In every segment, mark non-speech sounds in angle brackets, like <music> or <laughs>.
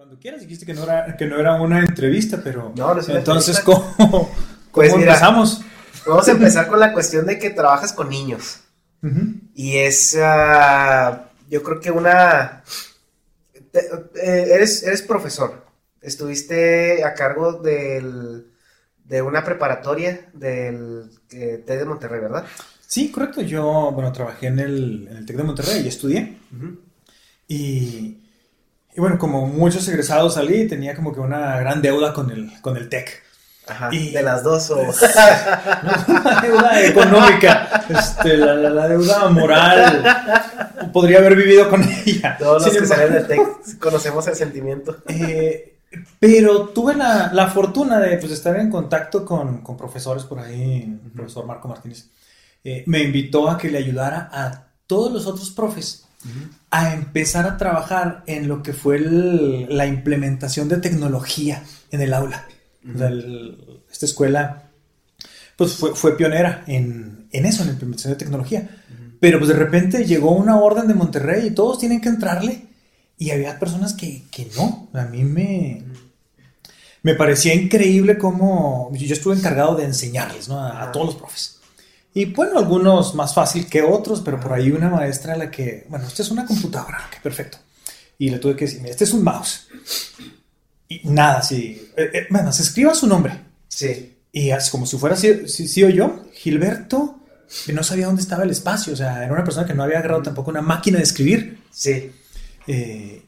Cuando quieras, dijiste que no era, que no era una entrevista, pero. No, no es una Entonces, entrevista. ¿cómo, cómo Pues mira. empezamos? Vamos a empezar con la cuestión de que trabajas con niños. Y es, ah, yo creo que una... te- eh, eres, eres profesor. Estuviste a cargo del, de una preparatoria del eh, TED de Monterrey, ¿verdad? Sí, correcto. Yo, bueno, trabajé en el, en el TEC de Monterrey y estudié. Y, y bueno, como muchos egresados salí, tenía como que una gran deuda con el, con el TEC. Ajá. Y- De las dos o... <laughs> La deuda económica, este, la, la- la deuda moral. Podría haber vivido con ella. Todos los que salen del TEC conocemos el sentimiento. <laughs> Eh, pero tuve la, la fortuna de pues, estar en contacto con, con profesores por ahí, el profesor Marco Martínez. eh, me invitó a que le ayudara a todos los otros profes a empezar a trabajar en lo que fue el- la implementación de tecnología en el aula. O sea, el- esta escuela pues fue, fue pionera en, en eso, en la implementación de tecnología. Pero pues de repente llegó una orden de Monterrey y todos tienen que entrarle. Y había personas que, que no. A mí me, me parecía increíble cómo yo estuve encargado de enseñarles ¿no? a, a todos los profes. Y bueno, algunos más fácil que otros, pero por ahí una maestra a la que, bueno, esta es una computadora, que perfecto. Y le tuve que decir, mira, este es un mouse. Y nada, sí. Eh, eh, bueno, se escriba su nombre. Sí. Y así como si fuera sí, sí- sí o yo, Gilberto que no sabía dónde estaba el espacio. O sea, era una persona que no había agarrado tampoco una máquina de escribir. Sí. Eh,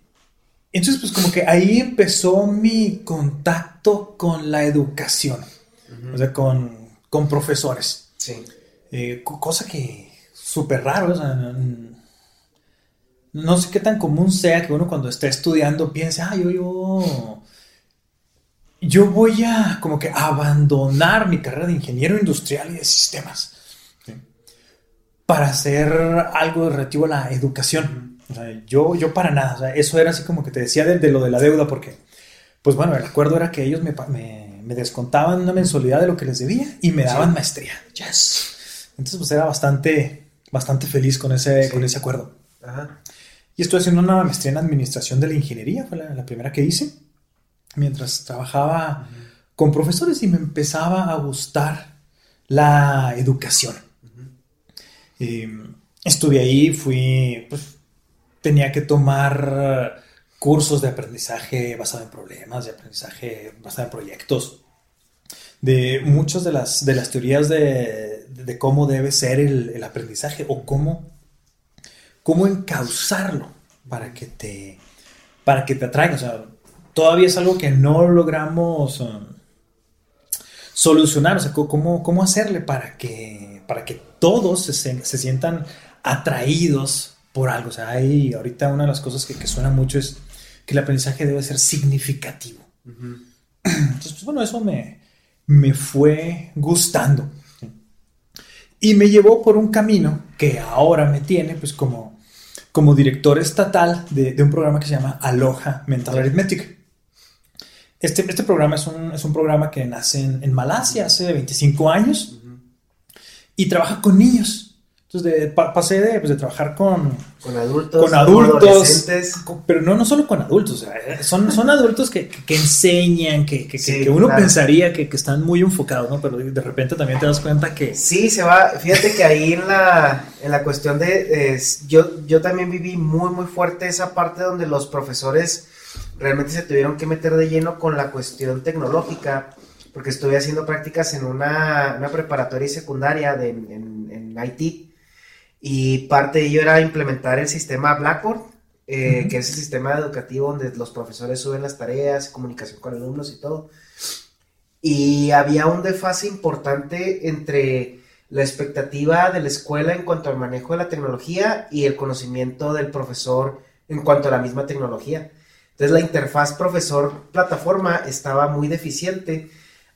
entonces, pues como que ahí empezó mi contacto con la educación. O sea, con, con profesores. Sí. Eh, co- cosa que súper raro. O sea, no, no sé qué tan común sea que uno cuando esté estudiando piense, ah, yo, yo, yo voy a como que abandonar mi carrera de ingeniero industrial y de sistemas ¿sí? para hacer algo relativo a la educación. O sea, yo, yo para nada. O sea, eso era así como que te decía de, de lo de la deuda porque, pues bueno, el acuerdo era que ellos me, me- me descontaban una mensualidad de lo que les debía y me daban maestría. Yes. Entonces, pues era bastante, bastante feliz con ese, con ese acuerdo. Ajá. Y estoy haciendo una maestría en administración de la ingeniería, fue la, la primera que hice, mientras trabajaba con profesores y me empezaba a gustar la educación. Eh, estuve ahí, fui, pues tenía que tomar cursos de aprendizaje basado en problemas, de aprendizaje basado en proyectos, de muchas de las, de las teorías de, de cómo debe ser el, el aprendizaje o cómo cómo encauzarlo para que te para que te atraiga. O sea, todavía es algo que no logramos um, solucionar. O sea, cómo, cómo hacerle para que, para que todos se, se- sientan atraídos por algo. O sea, hay ahorita una de las cosas que, que suena mucho es que el aprendizaje debe ser significativo. <clears throat> Entonces, pues, bueno, eso me, me fue gustando. Y me llevó por un camino que ahora me tiene, pues, como como director estatal de, de un programa que se llama Aloha Mental Arithmetic. Este, este programa es un, es un programa que nace en, en Malasia hace 25 años y trabaja con niños. Entonces, de- pa- pasé de, pues, de trabajar con, Con adultos. con adultos, con- pero no, no solo con adultos, o sea, eh, son, son adultos que, que- enseñan, que, que- que- Sí, que uno claro. pensaría que, que están muy enfocados, ¿no? Pero de repente también te das cuenta que... Sí, se va. Fíjate que ahí en la, en la cuestión de. yo, yo también viví muy, muy fuerte esa parte donde los profesores realmente se tuvieron que meter de lleno con la cuestión tecnológica. Porque estuve haciendo prácticas en una, una preparatoria y secundaria de, en, en IT. Y parte de ello era implementar el sistema Blackboard, eh, Ujú. que es el sistema educativo donde los profesores suben las tareas, comunicación con alumnos y todo. Y había un desfase importante entre la expectativa de la escuela en cuanto al manejo de la tecnología y el conocimiento del profesor en cuanto a la misma tecnología. Entonces la interfaz profesor-plataforma estaba muy deficiente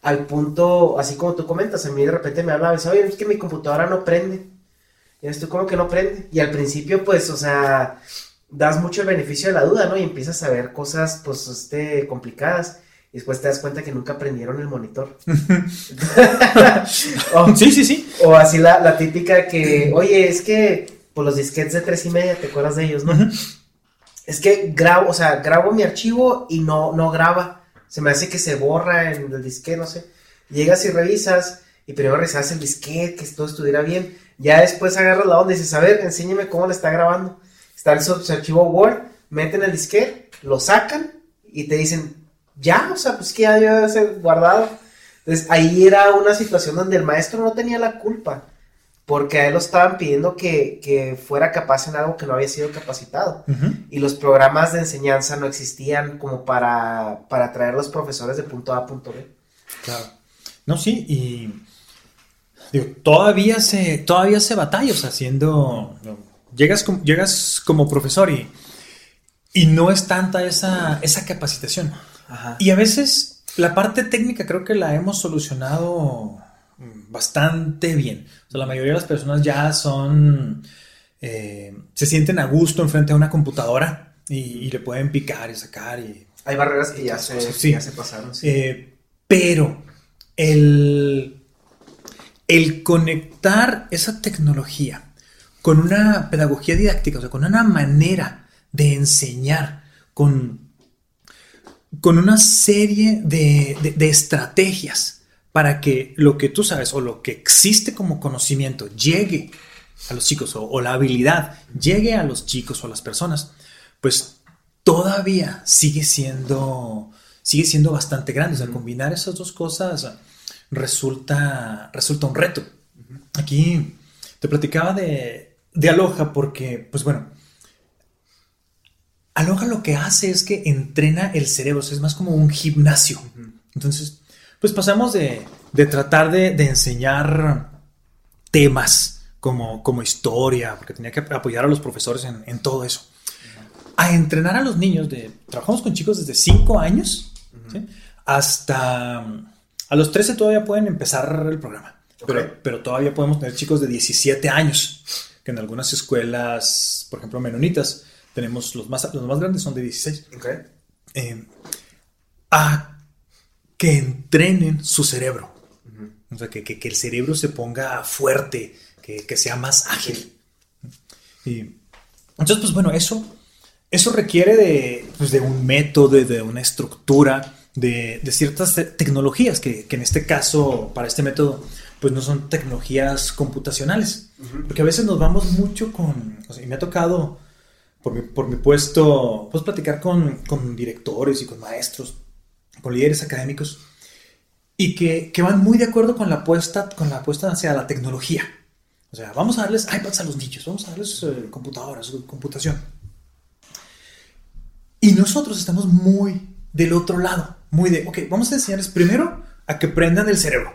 al punto, así como tú comentas, a mí de repente me hablaba y decía, oye, es que mi computadora no prende. Esto como que no prende. Y al principio, pues, o sea, das mucho el beneficio de la duda, ¿no? Y empiezas a ver cosas, pues, este, complicadas. Y después te das cuenta que nunca prendieron el monitor. <laughs> o, Sí, sí, sí. o así la, la típica que, oye, es que, pues, los disquetes de tres y media, ¿te acuerdas de ellos, no? Es que grabo, o sea, grabo mi archivo y no, no graba. Se me hace que se borra en el disquete, no sé. Llegas y revisas, y primero revisas el disquete, que todo estuviera bien. Ya después agarras la onda y dices, a ver, enséñame cómo le está grabando. Está el archivo Word, meten el disquete, lo sacan y te dicen, ya, o sea, pues que ya debe ser guardado. Entonces ahí era una situación donde el maestro no tenía la culpa, porque a él lo estaban pidiendo que, que fuera capaz en algo que no había sido capacitado Ujú. y los programas de enseñanza no existían como para, para traer los profesores de punto A a punto B. Claro. No, sí, y digo, todavía se, todavía se batalla, o sea, llegas como, llegas como profesor y, y no es tanta esa, esa capacitación. Y a veces la parte técnica creo que la hemos solucionado bastante bien. O sea, la mayoría de las personas ya son, eh, se sienten a gusto enfrente de una computadora y, y le pueden picar y sacar y Hay barreras que ya se, Sí. ya se pasaron. sí. eh, pero el, el conectar esa tecnología con una pedagogía didáctica, o sea, con una manera de enseñar, con, con una serie de, de- de estrategias para que lo que tú sabes o lo que existe como conocimiento llegue a los chicos o, o la habilidad llegue a los chicos o a las personas, pues todavía sigue siendo, sigue siendo bastante grande. O sea, combinar esas dos cosas resulta, resulta un reto. Aquí te platicaba de, de Aloha porque, pues bueno, Aloha lo que hace es que entrena el cerebro, es más como un gimnasio. Entonces, pues pasamos de, de tratar de, de enseñar temas como, como historia, porque tenía que apoyar a los profesores en, todo eso, a entrenar a los niños. De, trabajamos con chicos desde 5 años hasta a los 13 todavía pueden empezar el programa, pero, todavía podemos tener chicos de 17 años, que en algunas escuelas, por ejemplo, menonitas, tenemos los más, los más grandes son de 16 Ok. eh, a que entrenen su cerebro. O sea, que, que- que el cerebro se ponga fuerte, que, que sea más ágil. Y, entonces, pues bueno, eso, eso requiere de, pues, de un método, de una estructura, de, de ciertas te- tecnologías, que, que en este caso, para este método, pues no son tecnologías computacionales. Porque a veces nos vamos mucho con, o sea, y me ha tocado por mi, por mi puesto, pues platicar con, con directores y con maestros, con líderes académicos, y que, que van muy de acuerdo con la apuesta, con la apuesta hacia la tecnología. O sea, vamos a darles iPads a los niños, vamos a darles eh, computadoras, computación. Y nosotros estamos muy del otro lado, muy de, ok, vamos a enseñarles primero a que prendan el cerebro.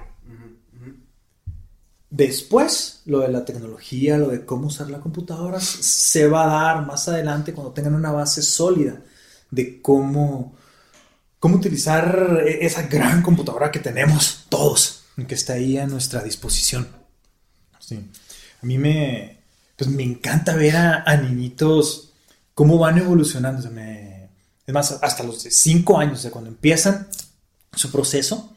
Después, lo de la tecnología, lo de cómo usar la computadora, se va a dar más adelante cuando tengan una base sólida de cómo, cómo utilizar e- esa gran computadora que tenemos todos, que está ahí a nuestra disposición. Sí. A mí me... pues me encanta ver a, a niñitos cómo van evolucionando. Es más, hasta los de 5 años, o sea, cuando empiezan su proceso,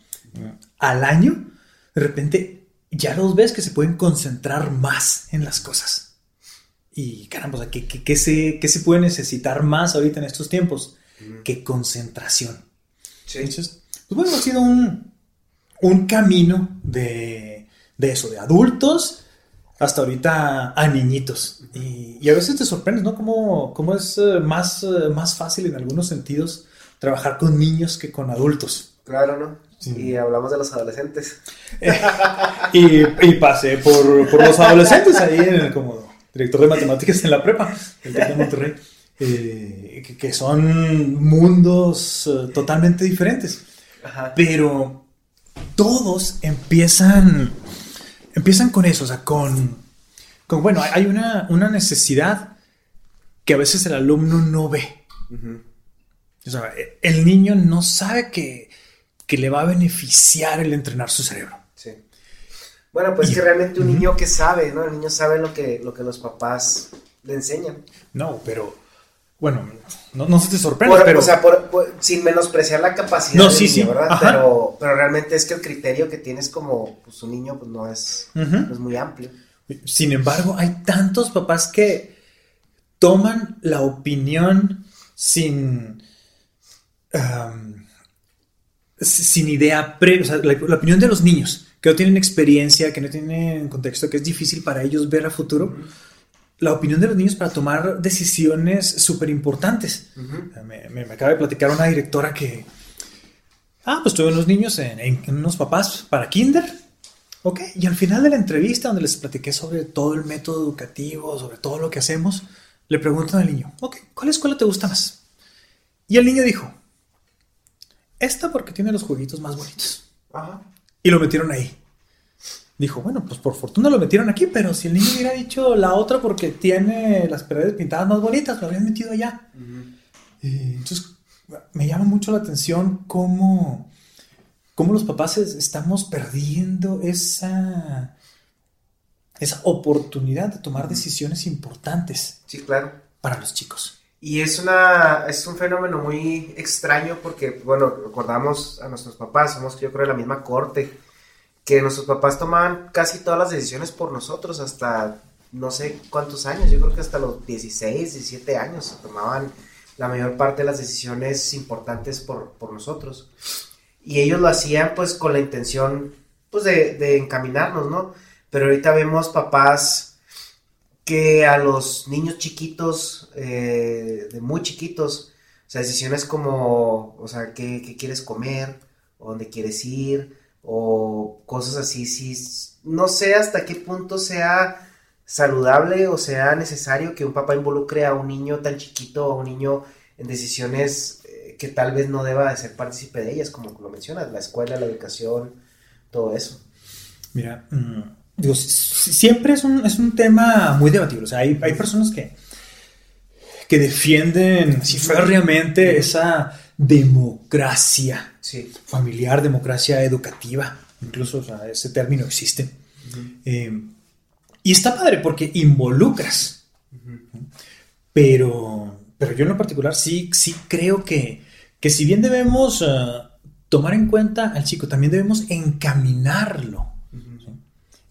al año, de repente ya los ves que se pueden concentrar más en las cosas. Y caramba, o sea, ¿qué, qué- qué se, qué se puede necesitar más ahorita en estos tiempos? Que concentración. Sí. Entonces, pues bueno, ha sido un, un camino de, de eso, de adultos hasta ahorita a niñitos. Y, y a veces te sorprendes, ¿no? Cómo, cómo es eh, más, eh, más fácil en algunos sentidos trabajar con niños que con adultos. Claro, ¿no? Sí. Y hablamos de los adolescentes. Y, y pasé por, por los adolescentes ahí en el- como director de matemáticas en la prepa, el de Monterrey, eh, que, que son mundos eh, totalmente diferentes. Ajá. Pero todos empiezan, empiezan con eso, o sea, con, con bueno, hay- una, una necesidad que a veces el alumno no ve. O sea, el niño no sabe que, que le va a beneficiar el entrenar su cerebro. Sí. Bueno, pues Y- que realmente un niño que sabe, ¿no? El niño sabe lo que, lo que los papás le enseñan. No, pero bueno, no, no se te sorprende, Por- pero O sea, por- por- sin menospreciar la capacidad No, del sí, niño, sí, ¿verdad? Pero, pero realmente es que el criterio que tienes como pues, un niño pues no es, no es muy amplio. sin embargo, hay tantos papás que toman la opinión sin sin idea previa, o sea, la, la opinión de los niños que no tienen experiencia, que no tienen contexto, que es difícil para ellos ver a futuro. La opinión de los niños para tomar decisiones súper importantes. Me, me- me acaba de platicar una directora que, ah, pues tuve unos niños en, en- en unos papás para kinder. Ok, y al final de la entrevista, donde les platiqué sobre todo el método educativo, sobre todo lo que hacemos, le preguntan al niño, ok, ¿cuál escuela te gusta más? Y el niño dijo, esta porque tiene los jueguitos más bonitos. Ajá. Y lo metieron ahí. Dijo, bueno, pues por fortuna lo metieron aquí, pero si el niño hubiera dicho la otra porque tiene las paredes pintadas más bonitas, lo habrían metido allá. Y entonces, me llama mucho la atención cómo, cómo los papás es- estamos perdiendo esa, esa oportunidad de tomar decisiones importantes Sí, claro. para los chicos. Y es una es un fenómeno muy extraño porque, bueno, recordamos a nuestros papás, somos yo creo de la misma corte, que nuestros papás tomaban casi todas las decisiones por nosotros hasta no sé cuántos años, yo creo que hasta los 16, 17 años tomaban la mayor parte de las decisiones importantes por, por nosotros. Y ellos lo hacían pues con la intención pues de, de encaminarnos, ¿no? Pero ahorita vemos papás que a los niños chiquitos, eh, de muy chiquitos, o sea, decisiones como, o sea, qué, qué quieres comer, o dónde quieres ir, o cosas así, sí, no sé hasta qué punto sea saludable o sea necesario que un papá involucre a un niño tan chiquito, a un niño en decisiones eh, que tal vez no deba de ser partícipe de ellas, como lo mencionas, la escuela, la educación, todo eso. Mira, mm, digo, si- si- siempre es un, es un tema muy debatible. O sea, hay, hay personas que, que defienden así férreamente esa democracia Sí, familiar, democracia educativa. Incluso o sea, ese término existe. Eh, y está padre porque involucras. Pero, pero yo en lo particular sí, sí creo que, que si bien debemos eh, tomar en cuenta al chico, también debemos encaminarlo ¿sí?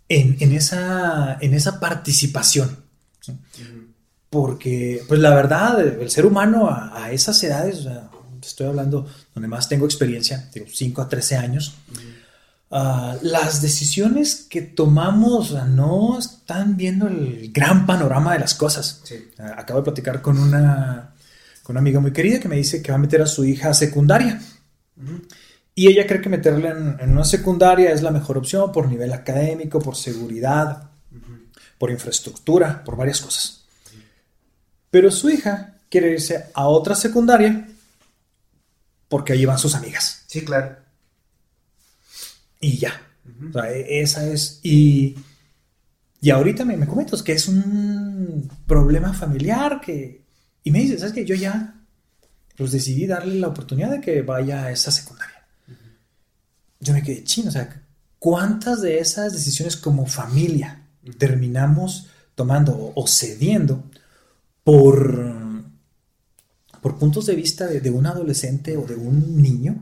en, en esa, en esa participación. ¿sí? Porque, pues la verdad, el ser humano a, a esas edades, o sea, estoy hablando donde más tengo experiencia, digo, 5 a 13 años, ah, las decisiones que tomamos no están viendo el gran panorama de las cosas. Sí. Ah, acabo de platicar con una, con una amiga muy querida que me dice que va a meter a su hija a secundaria. Y ella cree que meterla en, en una secundaria es la mejor opción por nivel académico, por seguridad, por infraestructura, por varias cosas. Pero su hija quiere irse a otra secundaria porque allí van sus amigas. sí, claro. Y ya. O sea, e- esa es. Y, y ahorita me, me comentas que es un problema familiar que. Y me dices, ¿sabes qué? Yo ya pues decidí darle la oportunidad de que vaya a esa secundaria. Yo me quedé chino, o sea, ¿cuántas de esas decisiones como familia terminamos tomando o cediendo por, por puntos de vista de, un adolescente o de un niño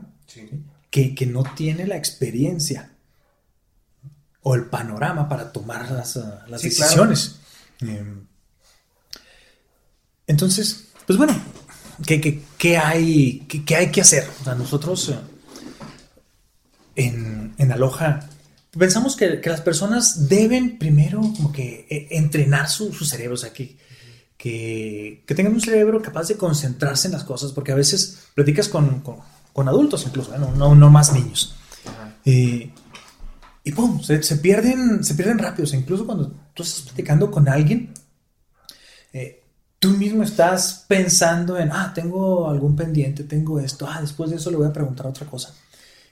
que, no tiene la experiencia o el panorama para tomar las, ah, decisiones. Em, entonces, pues bueno, ¿qué, hay, qué, hay que hacer? nosotros eh, en, en Aloha pensamos que, las personas deben primero como que eh, entrenar su, cerebro, o sea, que, que, tengan un cerebro capaz de concentrarse en las cosas, porque a veces platicas con, adultos incluso, no, no, más niños. y pum, se, pierden, se pierden rápido, incluso cuando tú estás platicando con alguien, eh, tú mismo estás pensando en, ah, tengo algún pendiente, tengo esto, ah, después de eso le voy a preguntar otra cosa.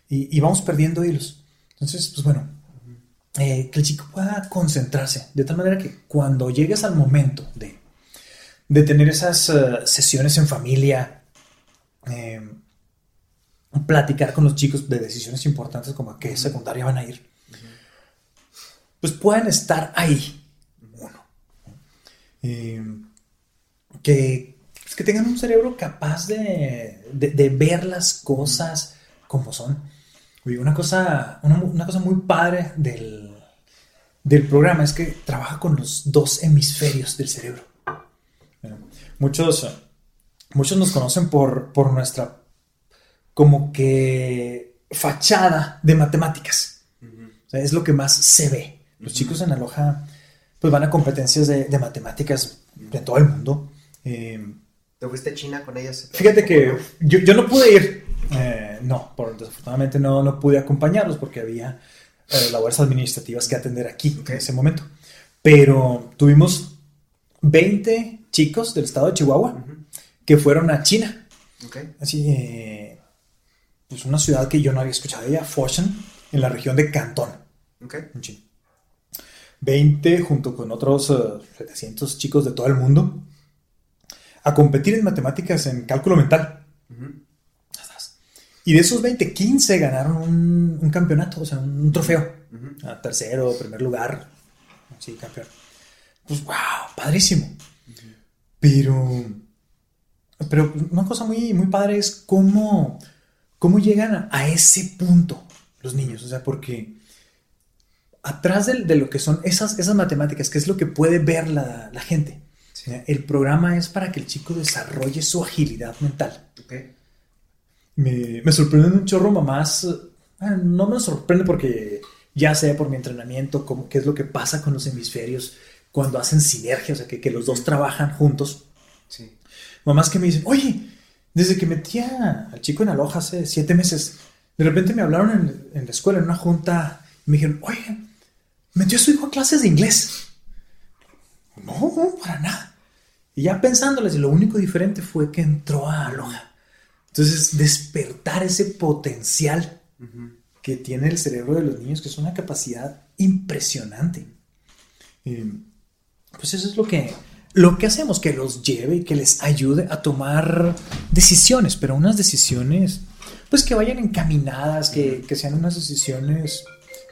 Y, y vamos perdiendo hilos. Entonces, pues bueno, eh, que el chico pueda concentrarse, de tal manera que cuando llegues al momento de, de tener esas eh, sesiones en familia, eh, platicar con los chicos de decisiones importantes como a qué secundaria van a ir, pues puedan estar ahí, uno. que, pues, que tengan un cerebro capaz de, de ver las cosas como son una cosa, una, cosa muy padre del, programa es que trabaja con los dos hemisferios del cerebro. Muchos, muchos nos conocen por, por nuestra como que fachada de matemáticas. es lo que más se ve. Los chicos en Aloha pues van a competencias de, matemáticas de todo el mundo. Eh, ¿Te fuiste a China con ellos? Fíjate que yo, yo no pude ir. Eh, no, por, desafortunadamente no, no pude acompañarlos porque había eh, labores administrativas que atender aquí en ese momento. Pero tuvimos 20 chicos del estado de Chihuahua que fueron a China. Así, eh, pues una ciudad que yo no había escuchado de ella, Foshan, en la región de Cantón. En China. 20 junto con otros 700 chicos de todo el mundo a competir en matemáticas en cálculo mental. Y de esos 20, 15 ganaron un, campeonato, o sea, un, trofeo. tercero, primer lugar. Sí, campeón. Pues, wow, padrísimo. Pero, pero una cosa muy, muy padre es cómo, cómo llegan a, ese punto los niños. O sea, porque atrás de, lo que son esas, esas matemáticas, que es lo que puede ver la, gente, el programa es para que el chico desarrolle su agilidad mental. Okay me, me sorprenden un chorro mamás. No me sorprende porque ya sé por mi entrenamiento cómo, qué es lo que pasa con los hemisferios cuando hacen sinergia, o sea, que, que los dos trabajan juntos. Sí. Mamás que me dicen, oye, desde que metía al chico en Aloha hace siete meses, de repente me hablaron en, en la escuela, en una junta, y me dijeron, oye, metió a su hijo a clases de inglés. No, para nada. Y ya pensándoles, lo único diferente fue que entró a Aloha. Entonces, despertar ese potencial que tiene el cerebro de los niños, que es una capacidad impresionante. Pues eso es lo que, lo que hacemos, que los lleve y que les ayude a tomar decisiones, pero unas decisiones, pues que vayan encaminadas, que, sean unas decisiones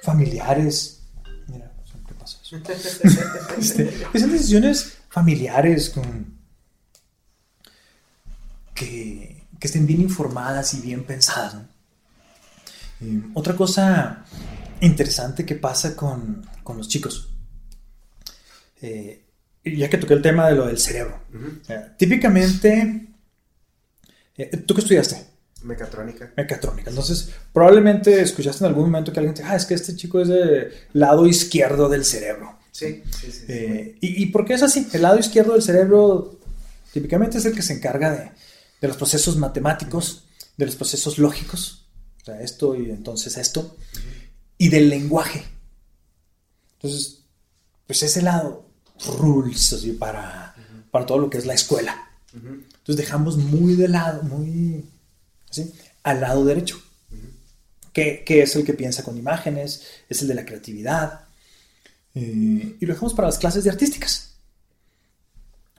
familiares. Mira, ¿qué pasa eso? Este, que sean decisiones familiares con que que estén bien informadas y bien pensadas. otra cosa interesante que pasa con, los chicos, eh, ya que toqué el tema de lo del cerebro, típicamente, eh, ¿tú qué estudiaste? Mecatrónica. Mecatrónica. Entonces, probablemente escuchaste en algún momento que alguien te dice, ah, es que este chico es del lado izquierdo del cerebro. Sí, sí, sí. Eh, ¿y, ¿Y por qué es así? El lado izquierdo del cerebro típicamente es el que se encarga de, de los procesos matemáticos, de los procesos lógicos, o sea, esto y entonces esto, y del lenguaje. Entonces, pues ese lado, rules así, para, para todo lo que es la escuela. Entonces dejamos muy de lado, muy así, al lado derecho, que, es el que piensa con imágenes, es el de la creatividad, eh, y lo dejamos para las clases de artísticas.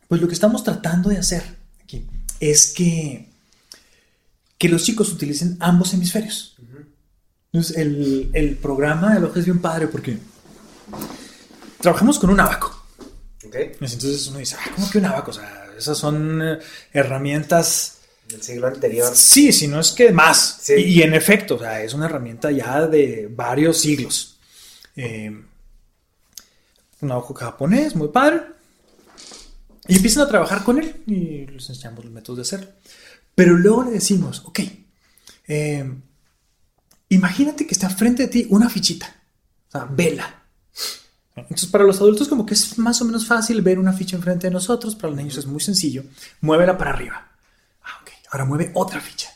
Pues lo que estamos tratando de hacer aquí es que, que los chicos utilicen ambos hemisferios. Entonces, el, el programa de Aloha es bien padre porque trabajamos con un abaco. Entonces uno dice, ah, ¿cómo que un abaco? O sea, esas son eh, herramientas... Del siglo anterior. Sí, si no es que más. Sí. Y, y en efecto, o sea, es una herramienta ya de varios siglos. Eh, un abaco japonés, muy padre. Y empiezan a trabajar con él y les enseñamos los métodos de hacerlo. Pero luego le decimos, ok, eh, imagínate que está frente de ti una fichita, o sea, vela. Entonces, para los adultos, como que es más o menos fácil ver una ficha enfrente de nosotros. Para los niños es muy sencillo. Muévela para arriba. Ah, ok. Ahora mueve otra ficha.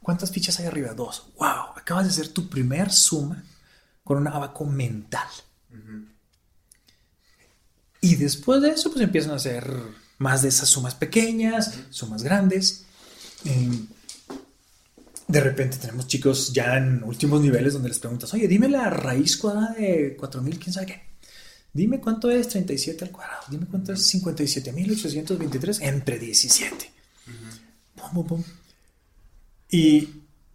¿Cuántas fichas hay arriba? Dos. Wow. Acabas de hacer tu primer suma con un abaco mental. Y después de eso, pues empiezan a hacer más de esas sumas pequeñas, sumas grandes. Eh, de repente tenemos chicos ya en últimos niveles donde les preguntas, oye, dime la raíz cuadrada de 4000, quién sabe qué. Dime cuánto es 37 al cuadrado. Dime cuánto es 57.823 entre 17. Pum, pum, pum. Y,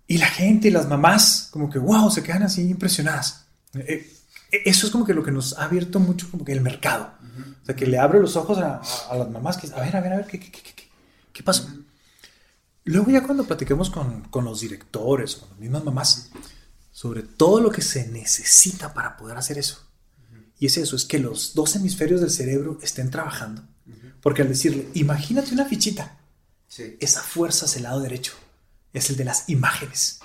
y la gente y las mamás, como que, wow, se quedan así impresionadas. Eh, eh, eso es como que lo que nos ha abierto mucho como que el mercado. O sea, que le abre los ojos a, a- las mamás que, a ver, a ver, a ver, ¿qué, qué, qué, qué, qué- qué pasó? Luego ya cuando platiquemos con, con los directores, con las mismas mamás, sobre todo lo que se necesita para poder hacer eso. Y es eso, es que los dos hemisferios del cerebro estén trabajando. Porque al decirle, imagínate una fichita, Sí. esa fuerza es el lado derecho, es el de las imágenes.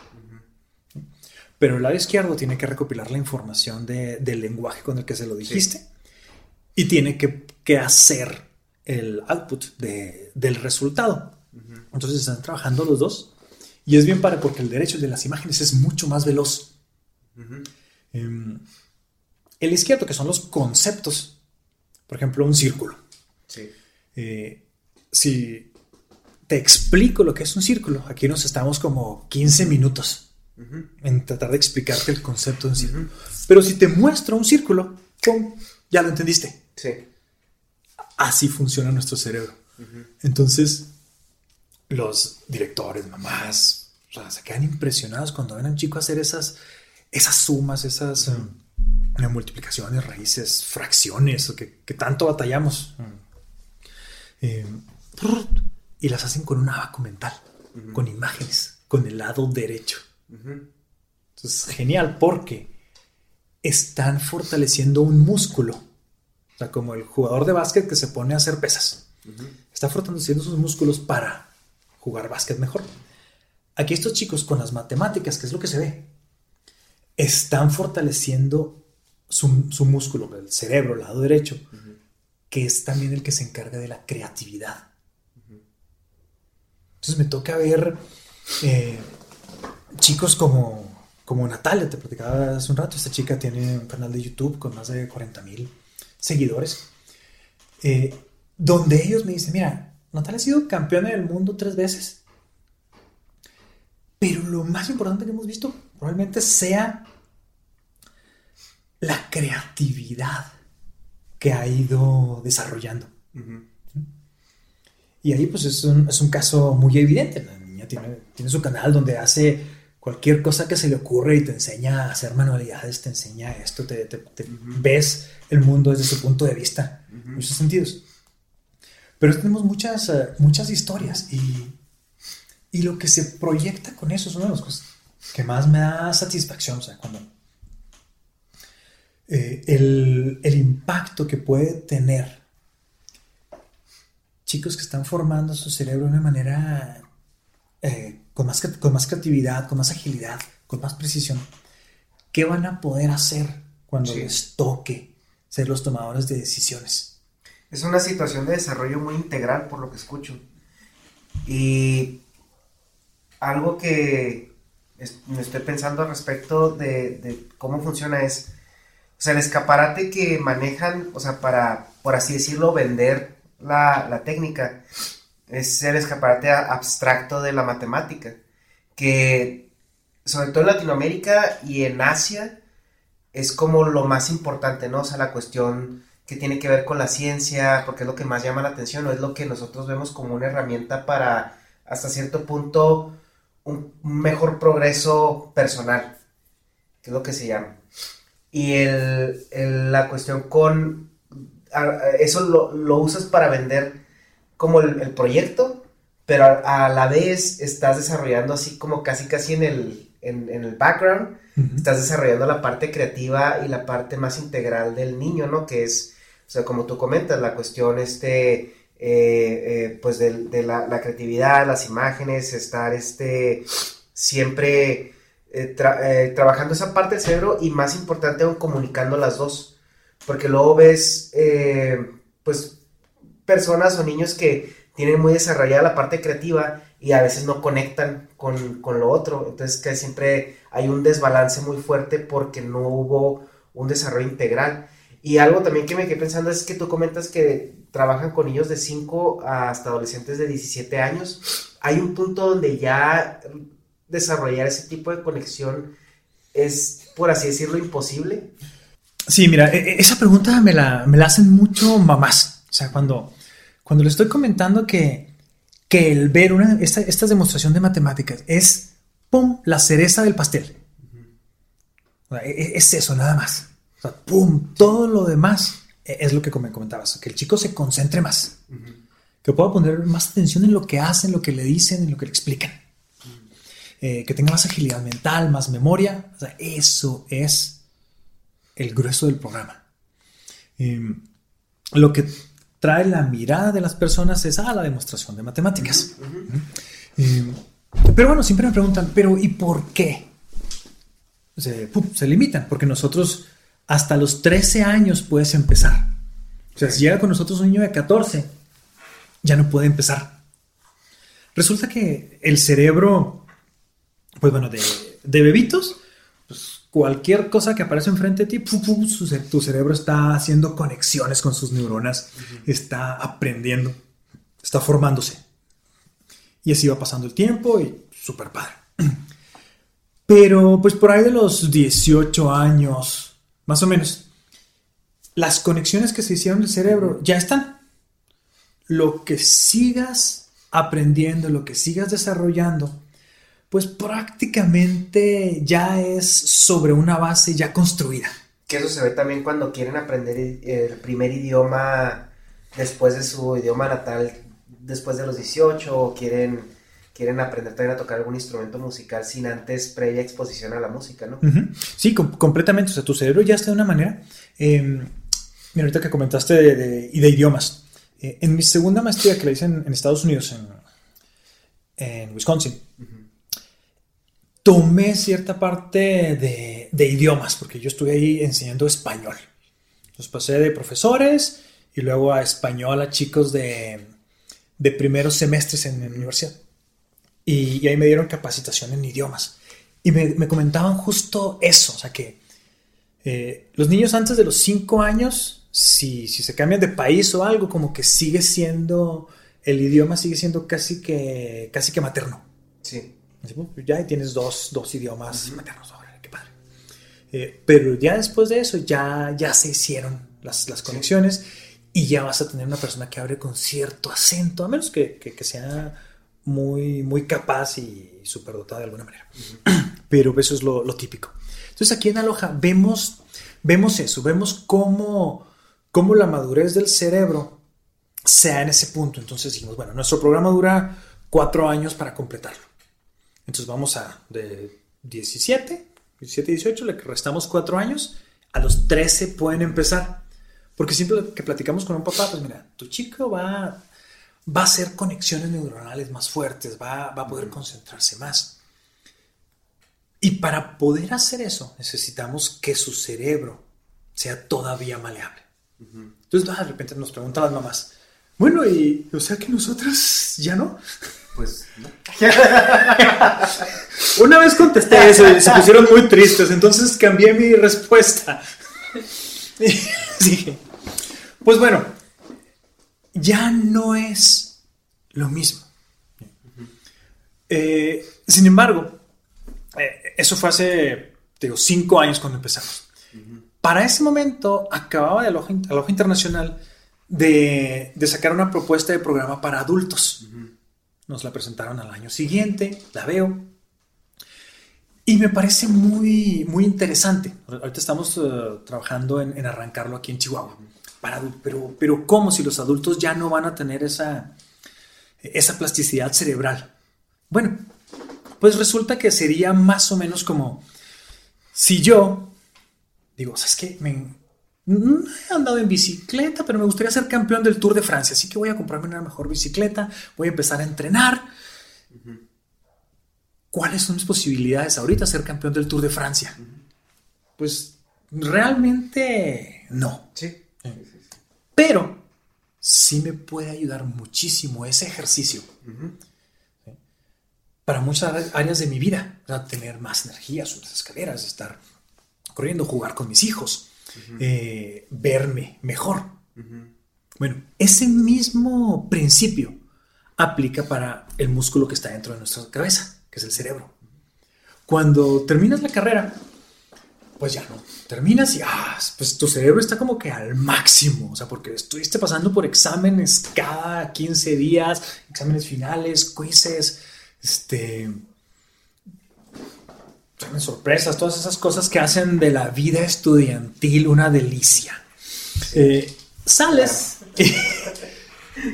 Pero el lado izquierdo tiene que recopilar la información de- del lenguaje con el que se lo dijiste y tiene que, que hacer el output de- del resultado. Entonces están trabajando los dos y es bien padre porque el derecho, de las imágenes, es mucho más veloz. El izquierdo, que son los conceptos, por ejemplo, un círculo. Sí. Eh, si te explico lo que es un círculo, aquí nos estamos como 15 minutos en tratar de explicarte el concepto de un círculo. Pero si te muestro un círculo, ¡pum! ya lo entendiste. Sí. Así funciona nuestro cerebro. Entonces, los directores, mamás, o sea, se quedan impresionados cuando ven a un chico hacer esas, esas sumas, esas multiplicaciones, raíces, fracciones, o que, que tanto batallamos. Eh, y las hacen con un abaco mental, con imágenes, con el lado derecho. Entonces, genial, porque están fortaleciendo un músculo. O sea, como el jugador de básquet que se pone a hacer pesas. Está fortaleciendo sus músculos para jugar básquet mejor. Aquí estos chicos con las matemáticas, que es lo que se ve, están fortaleciendo su, su músculo, el cerebro, el lado derecho, que es también el que se encarga de la creatividad. Entonces me toca ver eh, chicos como, como Natalia, te platicaba hace un rato, esta chica tiene un canal de YouTube con más de 40 mil seguidores, eh, donde ellos me dicen, mira, Natalia ha sido campeona del mundo tres veces, pero lo más importante que hemos visto probablemente sea la creatividad que ha ido desarrollando. Y ahí pues es un, es un caso muy evidente. La niña tiene, tiene su canal donde hace cualquier cosa que se le ocurre y te enseña a hacer manualidades, te enseña esto, te, te- te ves el mundo desde su punto de vista, en muchos sentidos. Pero tenemos muchas, eh, muchas historias y, y lo que se proyecta con eso es una de las cosas que más me da satisfacción. O sea, cuando eh, el, el impacto que puede tener chicos que están formando su cerebro de una manera eh, con, más, con más creatividad, con más agilidad, con más precisión, ¿qué van a poder hacer cuando Sí. les toque ser los tomadores de decisiones? Es una situación de desarrollo muy integral, por lo que escucho. Y algo que es- me estoy pensando al respecto de, de cómo funciona es, o sea, el escaparate que manejan, o sea, para, por así decirlo, vender la, la técnica, es el escaparate abstracto de la matemática, que sobre todo en Latinoamérica y en Asia es como lo más importante, ¿no? O sea, la cuestión que tiene que ver con la ciencia, porque es lo que más llama la atención, o es lo que nosotros vemos como una herramienta para, hasta cierto punto, un un mejor progreso personal, que es lo que se llama. Y el, el- la cuestión con eso lo, usas para vender como el, proyecto, pero a, la vez estás desarrollando así como casi casi en el, en, el background, estás desarrollando la parte creativa y la parte más integral del niño, ¿no? Que es, o sea, como tú comentas, la cuestión este... Eh, eh, pues de, la, la, creatividad, las imágenes, estar este, siempre eh, eh, trabajando esa parte del cerebro y más importante aún comunicando las dos. Porque luego ves, eh, pues, personas o niños que tienen muy desarrollada la parte creativa y a veces no conectan con, lo otro. Entonces que siempre hay un desbalance muy fuerte porque no hubo un desarrollo integral. Y algo también que me quedé pensando es que tú comentas que trabajan con niños de 5 hasta adolescentes de 17 años. Hay un punto donde ya desarrollar ese tipo de conexión es, por así decirlo, imposible? Sí, mira, e, e, esa pregunta me la, me la hacen mucho mamás. O sea, cuando, cuando le estoy comentando que, que el ver una, esta, esta demostración de matemáticas es, ¡pum!, la cereza del pastel. E, es eso, nada más. O sea, ¡pum!, todo lo demás es lo que me comentabas, que el chico se concentre más, que pueda poner más atención en lo que hacen, en lo que le dicen, en lo que le explican. Eh, que tenga más agilidad mental, más memoria. eso es el grueso del programa. Em, lo que trae la mirada de las personas es a ah, la demostración de matemáticas. Em, pero bueno, siempre me preguntan, pero ¿y por qué? Se, se, limitan, porque nosotros hasta los 13 años puedes empezar. O sea, si llega con nosotros un niño de 14, ya no puede empezar. Resulta que el cerebro pues bueno, de, bebitos, pues cualquier cosa que aparece enfrente de ti, tu cerebro está haciendo conexiones con sus neuronas, está aprendiendo, está formándose. Y así va pasando el tiempo y súper padre. <clears throat> Pero pues por ahí de los 18 años, más o menos, las conexiones que se hicieron del cerebro ya están. Lo que sigas aprendiendo, lo que sigas desarrollando, pues prácticamente ya es sobre una base ya construida. Que eso se ve también cuando quieren aprender el primer idioma después de su idioma natal, después de los 18, o quieren, quieren aprender también a tocar algún instrumento musical sin antes previa exposición a la música, ¿no? Sí, completamente. O sea, tu cerebro ya está de una manera. Eh, mira, ahorita que comentaste de idiomas. Eh, en mi segunda maestría que la hice en, Estados Unidos, en, Wisconsin, tomé cierta parte de, idiomas, porque yo estuve ahí enseñando español. Entonces pasé de profesores y luego a español a chicos de, primeros semestres en la universidad. Y, ahí me dieron capacitación en idiomas. Y me, comentaban justo eso, o sea que eh, los niños antes de los cinco años, si, si se cambian de país o algo, como que sigue siendo, el idioma sigue siendo casi que, casi que materno. Sí. Pues, ya tienes dos, idiomas maternos, qué padre. Eh, pero ya después de eso, ya, ya se hicieron las, las conexiones y ya vas a tener una persona que hable con cierto acento, a menos que, que, sea muy, muy capaz y superdotada de alguna manera. Pero eso es lo, lo, típico. Entonces aquí en Aloha vemos, vemos eso, vemos cómo, cómo la madurez del cerebro sea en ese punto. Entonces dijimos, bueno, nuestro programa dura cuatro años para completarlo. Entonces vamos a de 17, 17, 18, le restamos 4 años, a los 13 pueden empezar. Porque siempre que platicamos con un papá, pues mira, tu chico va, va a hacer conexiones neuronales más fuertes, va, va a poder concentrarse más. Y para poder hacer eso, necesitamos que su cerebro sea todavía maleable. Entonces, de repente nos preguntan las mamás, bueno, y o sea que nosotras ya no. Pues. <laughs> Una vez contesté eso y se pusieron muy tristes, entonces cambié mi respuesta. <laughs> Dije, pues bueno, ya no es lo mismo. Eh, sin embargo, eh, eso fue hace, digo, cinco años cuando empezamos. Para ese momento acababa de Aloha, Internacional de, sacar una propuesta de programa para adultos. Nos la presentaron al año siguiente, la veo. Y me parece muy, muy interesante. Ahorita estamos eh, trabajando en, arrancarlo aquí en Chihuahua. para. Pero, pero ¿cómo si los adultos ya no van a tener esa, esa plasticidad cerebral? Bueno, pues resulta que sería más o menos como si yo digo, ¿sabes qué? Me, no he andado en bicicleta, pero me gustaría ser campeón del Tour de Francia, así que voy a comprarme una mejor bicicleta, voy a empezar a entrenar. ¿Cuáles son mis posibilidades ahorita ser campeón del Tour de Francia? Pues realmente no. Sí. Pero sí me puede ayudar muchísimo ese ejercicio ¿sí? para muchas áreas de mi vida. O sea, tener más energía, subir las escaleras, estar corriendo, jugar con mis hijos, eh, verme mejor. Bueno, ese mismo principio aplica para el músculo que está dentro de nuestra cabeza, que es el cerebro. Cuando terminas la carrera, pues ya no. Terminas y ah, pues tu cerebro está como que al máximo. O sea, porque estuviste pasando por exámenes cada 15 días, exámenes finales, quizzes, este. Sorpresas, todas esas cosas que hacen de la vida estudiantil una delicia. Eh, sales y,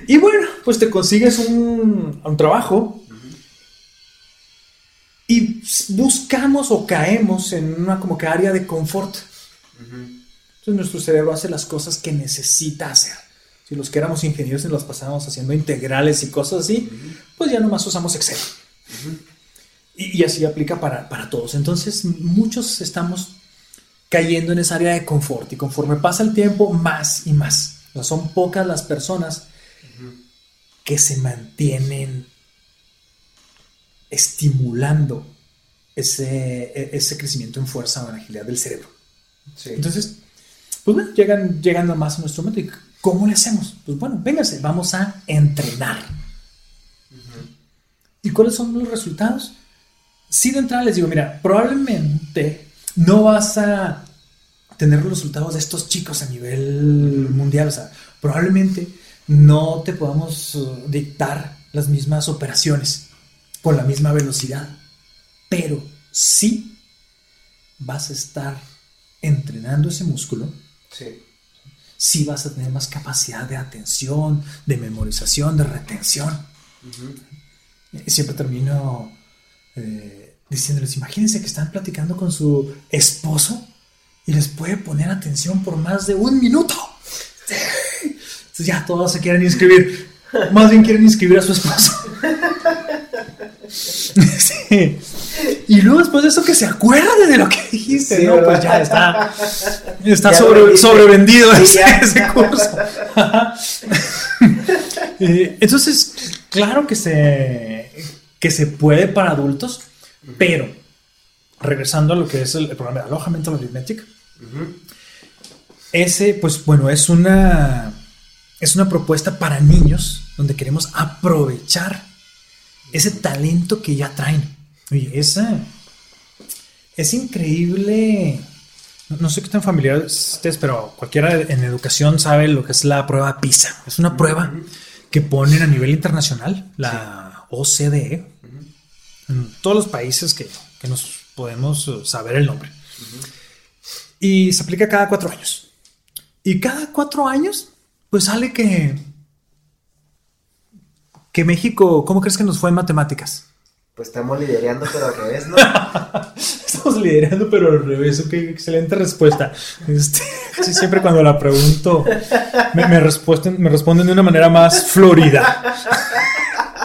<laughs> y bueno, pues te consigues un, un trabajo y buscamos o caemos en una como que área de confort. Entonces nuestro cerebro hace las cosas que necesita hacer. Si los que éramos ingenieros y los pasábamos haciendo integrales y cosas así, pues ya nomás usamos Excel. Y, y, así aplica para, para todos. Entonces muchos estamos cayendo en esa área de confort y conforme pasa el tiempo, más y más. O sea, son pocas las personas que se mantienen estimulando ese, ese crecimiento en fuerza o en agilidad del cerebro. Sí. Entonces, pues bueno, llegan, llegando más a nuestro momento. ¿Y cómo le hacemos? Pues bueno, véngase, vamos a entrenar. Uh -huh. ¿Y cuáles son los resultados? Si de entrada les digo, mira, probablemente no vas a tener los resultados de estos chicos a nivel mundial. O sea, probablemente no te podamos uh, dictar las mismas operaciones con la misma velocidad, pero sí vas a estar entrenando ese músculo. Sí. Sí vas a tener más capacidad de atención, de memorización, de retención. Uh -huh. Siempre termino eh, diciéndoles, imagínense que están platicando con su esposo y les puede poner atención por más de un minuto. Entonces ya todos se quieren inscribir. Más bien quieren inscribir a su esposo. <laughs> Sí. Y luego después de eso que se acuerde de lo que dijiste, sí, ¿no? ¿verdad? Pues ya está, está ya sobre, sobrevendido sí, ese, ese, curso. <laughs> <laughs> Eh, Entonces, claro que se, que se puede para adultos, uh -huh. pero regresando a lo que es el, el programa de alojamiento Arithmetic, uh -huh. ese, pues bueno, es una, es una propuesta para niños donde queremos aprovechar ese talento que ya traen. Oye, esa es increíble. No, no sé qué tan familiar estés, pero cualquiera en educación sabe lo que es la prueba PISA. Es una prueba que ponen a nivel internacional, la. OCDE. En todos los países que, que, nos podemos saber el nombre. Uh -huh. Y se aplica cada cuatro años. Y cada cuatro años, pues sale que que México, ¿cómo crees que nos fue en matemáticas? Pues estamos liderando, pero al revés, ¿no? <laughs> estamos liderando, pero al revés. Ok, excelente respuesta. Este, casi siempre cuando la pregunto, me, me, responden, me responden de una manera más florida.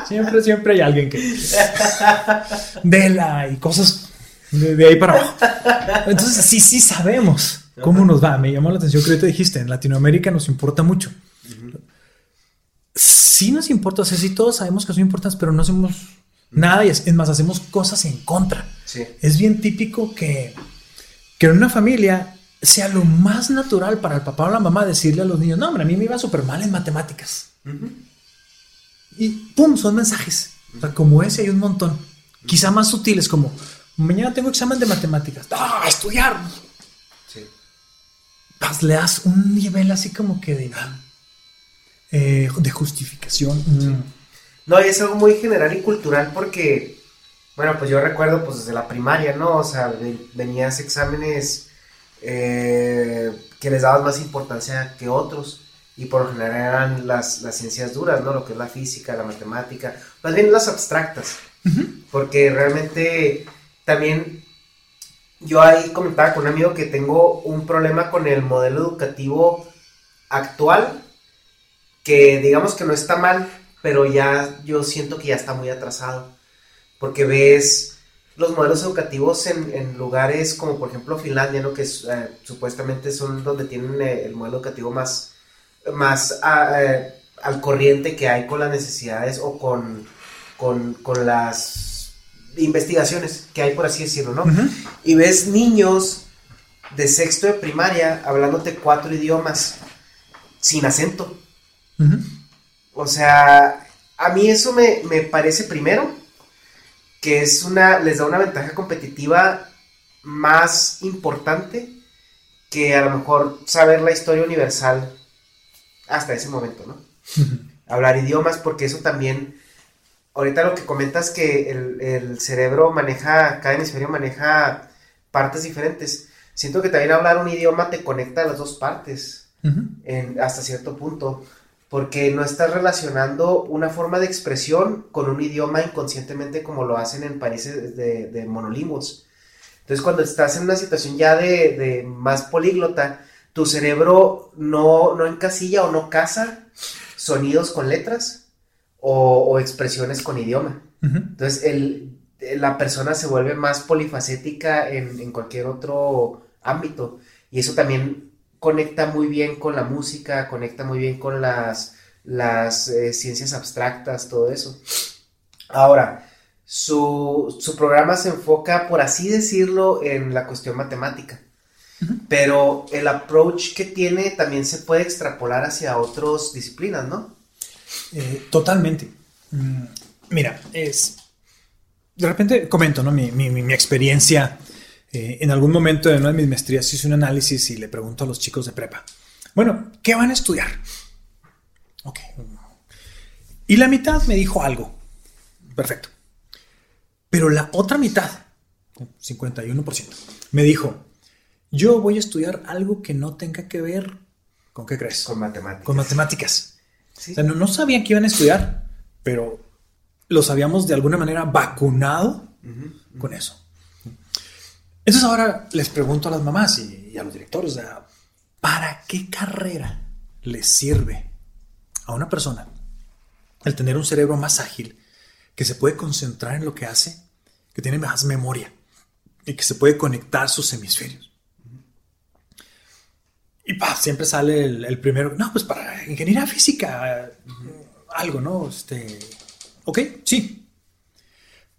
Siempre, siempre hay alguien que. Vela y cosas de, de ahí para abajo. Entonces, sí, sí sabemos cómo nos va. Me llamó la atención que ahorita dijiste, en Latinoamérica nos importa mucho. Uh -huh sí nos importa, o sea, sí todos sabemos que son importantes, pero no hacemos nada y es, es más, hacemos cosas en contra. Sí. Es bien típico que, que en una familia sea lo más natural para el papá o la mamá decirle a los niños, no, hombre, a mí me iba súper mal en matemáticas. Uh -huh. Y pum, son mensajes. O sea, como ese hay un montón. Quizá más sutiles, como, mañana tengo examen de matemáticas. ¡Ah, estudiar! Sí. Pues le das un nivel así como que de eh, de justificación. Mm. No, y es algo muy general y cultural porque, bueno, pues yo recuerdo pues desde la primaria, ¿no? O sea, venías exámenes eh, que les dabas más importancia que otros. Y por lo general eran las, las ciencias duras, ¿no? Lo que es la física, la matemática, más bien las abstractas. Porque realmente también yo ahí comentaba con un amigo que tengo un problema con el modelo educativo actual, que digamos que no está mal, pero ya yo siento que ya está muy atrasado. Porque ves los modelos educativos en, lugares como por ejemplo Finlandia, ¿no? que eh, supuestamente son donde tienen eh, el modelo educativo más, más ah, eh, al corriente que hay con las necesidades o con, con, las investigaciones que hay, por así decirlo, ¿no? Y ves niños de sexto de primaria hablándote cuatro idiomas sin acento. O sea, a mí eso me, me parece primero que es una, les da una ventaja competitiva más importante que a lo mejor saber la historia universal hasta ese momento, ¿no? Hablar idiomas, porque eso también, ahorita lo que comentas que el, cerebro maneja, cada hemisferio maneja partes diferentes. Siento que también hablar un idioma te conecta a las dos partes, en, hasta cierto punto porque no estás relacionando una forma de expresión con un idioma inconscientemente como lo hacen en países de, de monolingües. Entonces, cuando estás en una situación ya de, más políglota, tu cerebro no, no, encasilla o no casa sonidos con letras o, expresiones con idioma. Entonces, el, la persona se vuelve más polifacética en, en cualquier otro ámbito. Y eso también conecta muy bien con la música, conecta muy bien con las, las eh, ciencias abstractas, todo eso. Ahora, su, programa se enfoca, por así decirlo, en la cuestión matemática. Pero el approach que tiene también se puede extrapolar hacia otras disciplinas, ¿no? Eh, totalmente. Mm, mira, es. De repente comento, ¿no? Mi, mi, mi experiencia eh, en algún momento de una de mis maestrías hice un análisis y le pregunto a los chicos de prepa, bueno, ¿qué van a estudiar? Ok. Y la mitad me dijo algo. Perfecto. Pero la otra mitad, 51%, me dijo, yo voy a estudiar algo que no tenga que ver con qué crees. Con matemáticas. Con matemáticas. O sea, no, sabían que iban a estudiar, pero los habíamos de alguna manera vacunado con eso. Entonces ahora les pregunto a las mamás y, a los directores, ¿para qué carrera les sirve a una persona el tener un cerebro más ágil, que se puede concentrar en lo que hace, que tiene más memoria y que se puede conectar sus hemisferios? Y pa, siempre sale el, primero, no, pues para ingeniería física, algo, ¿no? Este, ok, sí.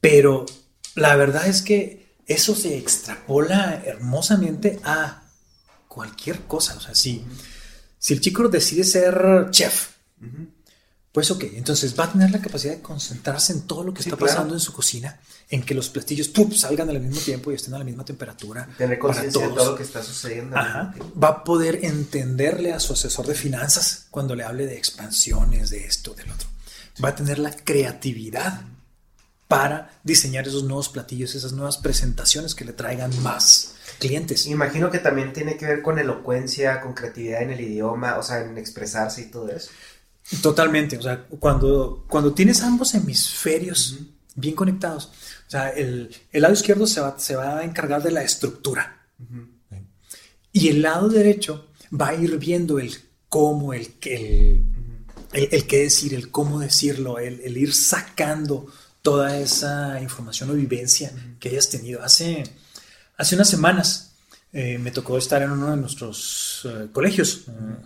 Pero la verdad es que eso se extrapola hermosamente a cualquier cosa. O sea, si, si el chico decide ser chef, pues ok, entonces va a tener la capacidad de concentrarse en todo lo que está pasando en su cocina, en que los platillos salgan al mismo tiempo y estén a la misma temperatura. Tener conciencia de todo lo que está sucediendo. Va a poder entenderle a su asesor de finanzas cuando le hable de expansiones, de esto, del otro. Va a tener la creatividad para diseñar esos nuevos platillos, esas nuevas presentaciones que le traigan más clientes. Imagino que también tiene que ver con elocuencia, con creatividad en el idioma, o sea, en expresarse y todo eso. Totalmente, o sea, cuando, cuando tienes ambos hemisferios bien conectados, o sea, el, lado izquierdo se va, se va, a encargar de la estructura. Y el lado derecho va a ir viendo el cómo, el, el, el, qué decir, el cómo decirlo, el, ir sacando toda esa información o vivencia que hayas tenido. Hace, hace unas semanas eh, me tocó estar en uno de nuestros eh, colegios, eh,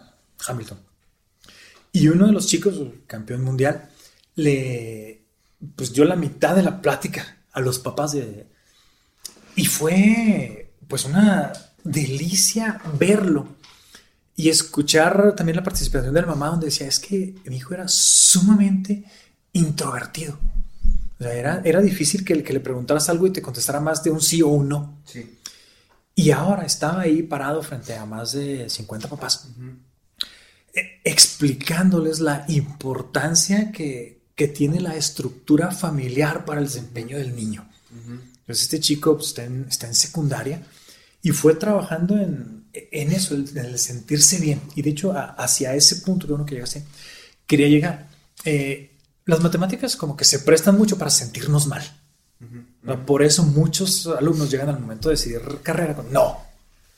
Hamilton, y uno de los chicos, campeón mundial, le pues dio la mitad de la plática a los papás de... Y fue pues una delicia verlo y escuchar también la participación de la mamá donde decía, es que mi hijo era sumamente introvertido era, era difícil que, que le preguntaras algo y te contestara más de un sí o un no. Sí. Y ahora estaba ahí parado frente a más de 50 papás, explicándoles la importancia que, que, tiene la estructura familiar para el desempeño del niño. Entonces este chico pues, está, en, está, en, secundaria y fue trabajando en, en eso, en el sentirse bien. Y de hecho, hacia ese punto que uno que llegaste, quería llegar. Eh, las matemáticas como que se prestan mucho para sentirnos mal. Por eso muchos alumnos llegan al momento de decidir carrera con no.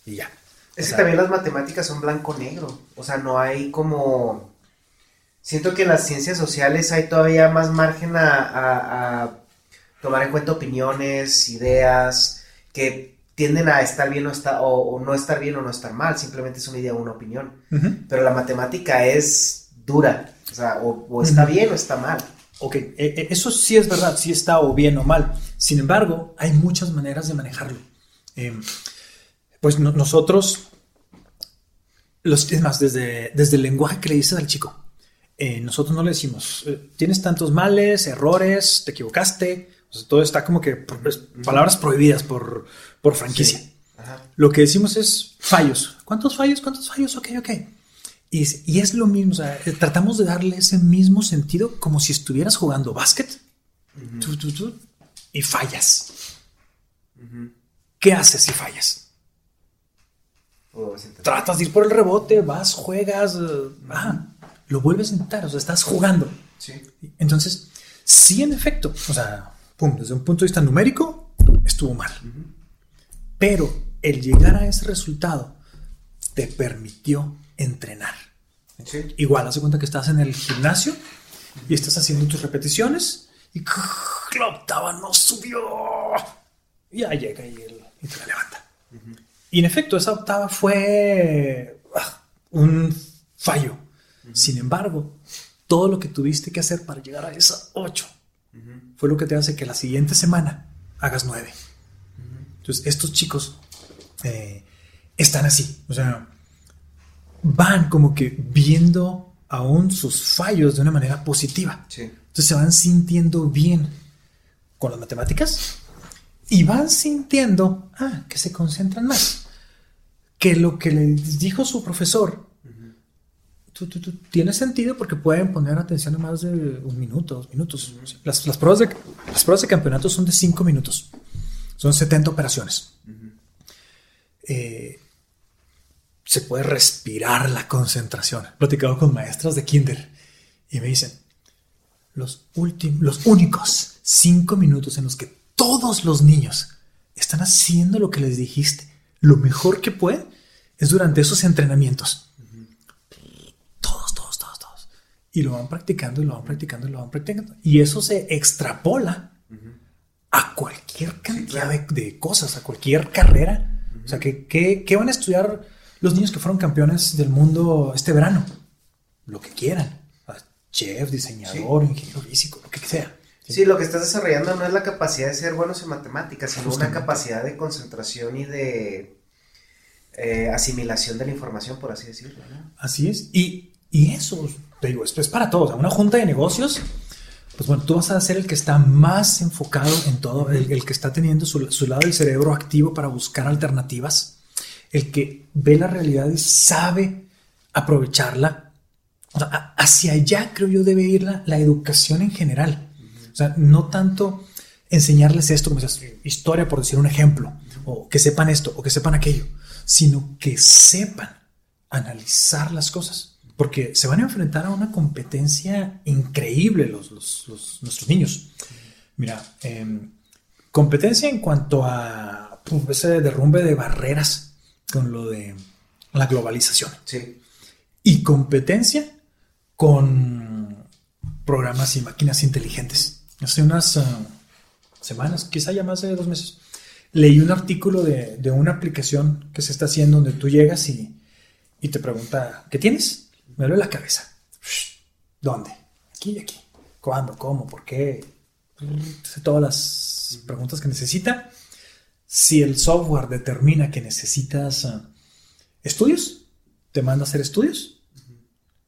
Y ya. Es que también las matemáticas son blanco-negro. O sea, no hay como... Siento que en las ciencias sociales hay todavía más margen a, tomar en cuenta opiniones, ideas, que tienden a estar bien o, está, o, no estar bien o no estar mal. Simplemente es una idea o una opinión. Pero la matemática es dura. O sea, o, está bien o está mal. Ok, e, e, eso sí es verdad, sí está o bien o mal. Sin embargo, hay muchas maneras de manejarlo. Em, pues nosotros, los, es más, desde, desde el lenguaje que le dices al chico, eh, nosotros no le decimos, eh, tienes tantos males, errores, te equivocaste, todo está como que pues, palabras prohibidas por, por franquicia. Lo que decimos es fallos. ¿Cuántos fallos? ¿Cuántos fallos? Ok, ok. Y, es lo mismo, eh, tratamos de darle ese mismo sentido como si estuvieras jugando básquet y fallas. ¿Qué haces si fallas? Tratas de ir por el rebote, vas, juegas, eh, lo vuelves a intentar, o sea, estás jugando. Entonces, sí, en efecto, o sea, desde un punto de vista numérico, estuvo mal. Pero el llegar a ese resultado te permitió entrenar. Igual, haz cuenta que estás en el gimnasio y estás haciendo tus repeticiones y la octava no subió. Y ya llega y, te la levanta. Y en efecto, esa octava fue ah, un fallo. Sin embargo, todo lo que tuviste que hacer para llegar a esa 8 fue lo que te hace que la siguiente semana hagas 9. Entonces, estos chicos eh, están así. O sea, van como que viendo aún sus fallos de una manera positiva. Entonces se van sintiendo bien con las matemáticas y van sintiendo ah, que se concentran más. Que lo que les dijo su profesor tiene sentido porque pueden poner atención a más de un minuto, dos minutos. Las, pruebas de, las pruebas de campeonato son de cinco minutos. Son 70 operaciones. Eh, se puede respirar la concentración. He platicado con maestras de kinder y me dicen, los, últimos, los únicos cinco minutos en los que todos los niños están haciendo lo que les dijiste, lo mejor que pueden, es durante esos entrenamientos. Todos, todos, todos, todos. Y lo van practicando y lo van practicando y lo van practicando. Y eso se extrapola a cualquier cantidad de, cosas, a cualquier carrera. O sea, ¿qué, qué van a estudiar los niños que fueron campeones del mundo este verano. Lo que quieran. Chef, diseñador, ingeniero físico, lo que sea. ¿Sí? lo que estás desarrollando no es la capacidad de ser buenos en matemáticas, sino una capacidad de concentración y de eh, asimilación de la información, por así decirlo. Así es. Y, eso, te digo, esto es para todos. una junta de negocios, pues bueno, tú vas a ser el que está más enfocado en todo, el, que está teniendo su, su lado del cerebro activo para buscar alternativas el que ve la realidad y sabe aprovecharla. hacia allá creo yo debe ir la, educación en general. O sea, no tanto enseñarles esto como es historia por decir un ejemplo, o que sepan esto, o que sepan aquello, sino que sepan analizar las cosas. Porque se van a enfrentar a una competencia increíble los, nuestros niños. Mira, em, competencia en cuanto a ese derrumbe de barreras con lo de la globalización. Sí. Y competencia con programas y máquinas inteligentes. Hace unas ah, semanas, quizá ya más de dos meses, leí un artículo de, una aplicación que se está haciendo donde tú llegas y, te pregunta, ¿qué tienes? Me duele la cabeza. ¿Dónde? Aquí y aquí. ¿Cuándo? ¿Cómo? ¿Por qué? Todas las preguntas que necesita si el software determina que necesitas ah, estudios, te manda a hacer estudios.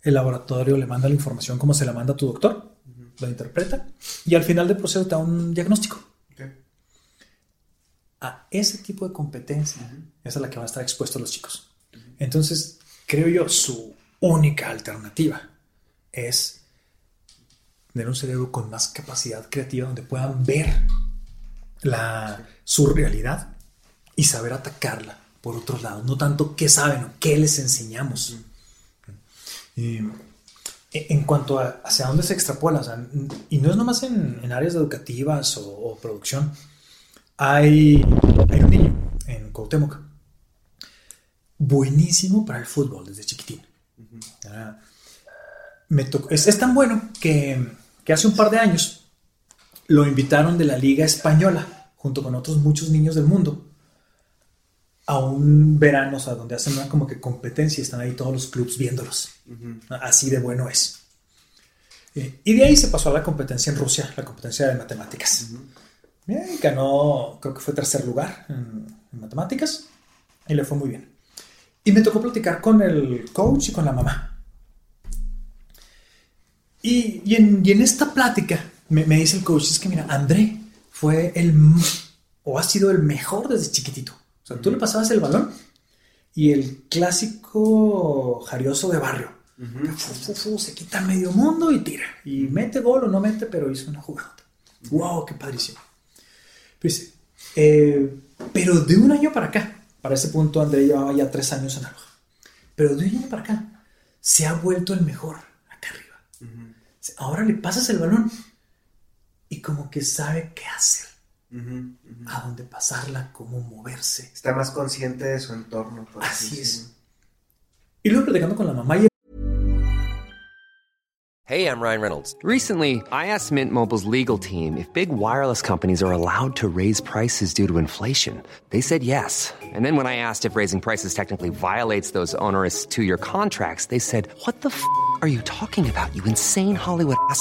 El laboratorio le manda la información como se la manda a tu doctor, lo interpreta y al final del proceso te da un diagnóstico. A ese tipo de competencia es a la que van a estar expuestos los chicos. Entonces, creo yo, su única alternativa es tener un cerebro con más capacidad creativa donde puedan ver la, su realidad y saber atacarla por otros lados, no tanto qué saben o qué les enseñamos. Y, en cuanto a hacia dónde se extrapola, o sea, y no es nomás en, en áreas educativas o, o, producción, hay, hay un niño en Cuauhtémoc, buenísimo para el fútbol desde chiquitín. me tocó, es, es, tan bueno que, que hace un par de años lo invitaron de la Liga Española, junto con otros muchos niños del mundo, a un verano, o sea, donde hacen una como que competencia y están ahí todos los clubs viéndolos. Uh -huh. Así de bueno es. Eh, y de ahí se pasó a la competencia en Rusia, la competencia de matemáticas. Uh -huh. ganó, creo que fue tercer lugar en, en, matemáticas y le fue muy bien. Y me tocó platicar con el coach y con la mamá. Y, y, en, y en, esta plática me, me dice el coach, es que mira, André fue el, o ha sido el mejor desde chiquitito. O sea, tú le pasabas el balón y el clásico jarioso de barrio. Uh -huh. fu, fu, fu, se quita medio mundo y tira. Y mete gol o no mete, pero hizo una jugada. Uh -huh. ¡Wow! ¡Qué padrísimo! Pues, eh, pero de un año para acá, para ese punto André llevaba ya tres años en Aloha, pero de un año para acá se ha vuelto el mejor acá arriba. Uh -huh. Ahora le pasas el balón y como que sabe qué hacer. Uh -huh, uh -huh. a dónde pasarla, cómo moverse. Está más consciente de su entorno. Por así, así es. Y luego platicando con la mamá y Hey, I'm Ryan Reynolds. Recently, I asked Mint Mobile's legal team if big wireless companies are allowed to raise prices due to inflation. They said yes. And then when I asked if raising prices technically violates those onerous two-year contracts, they said, "What the f*** are you talking about? You insane Hollywood ass."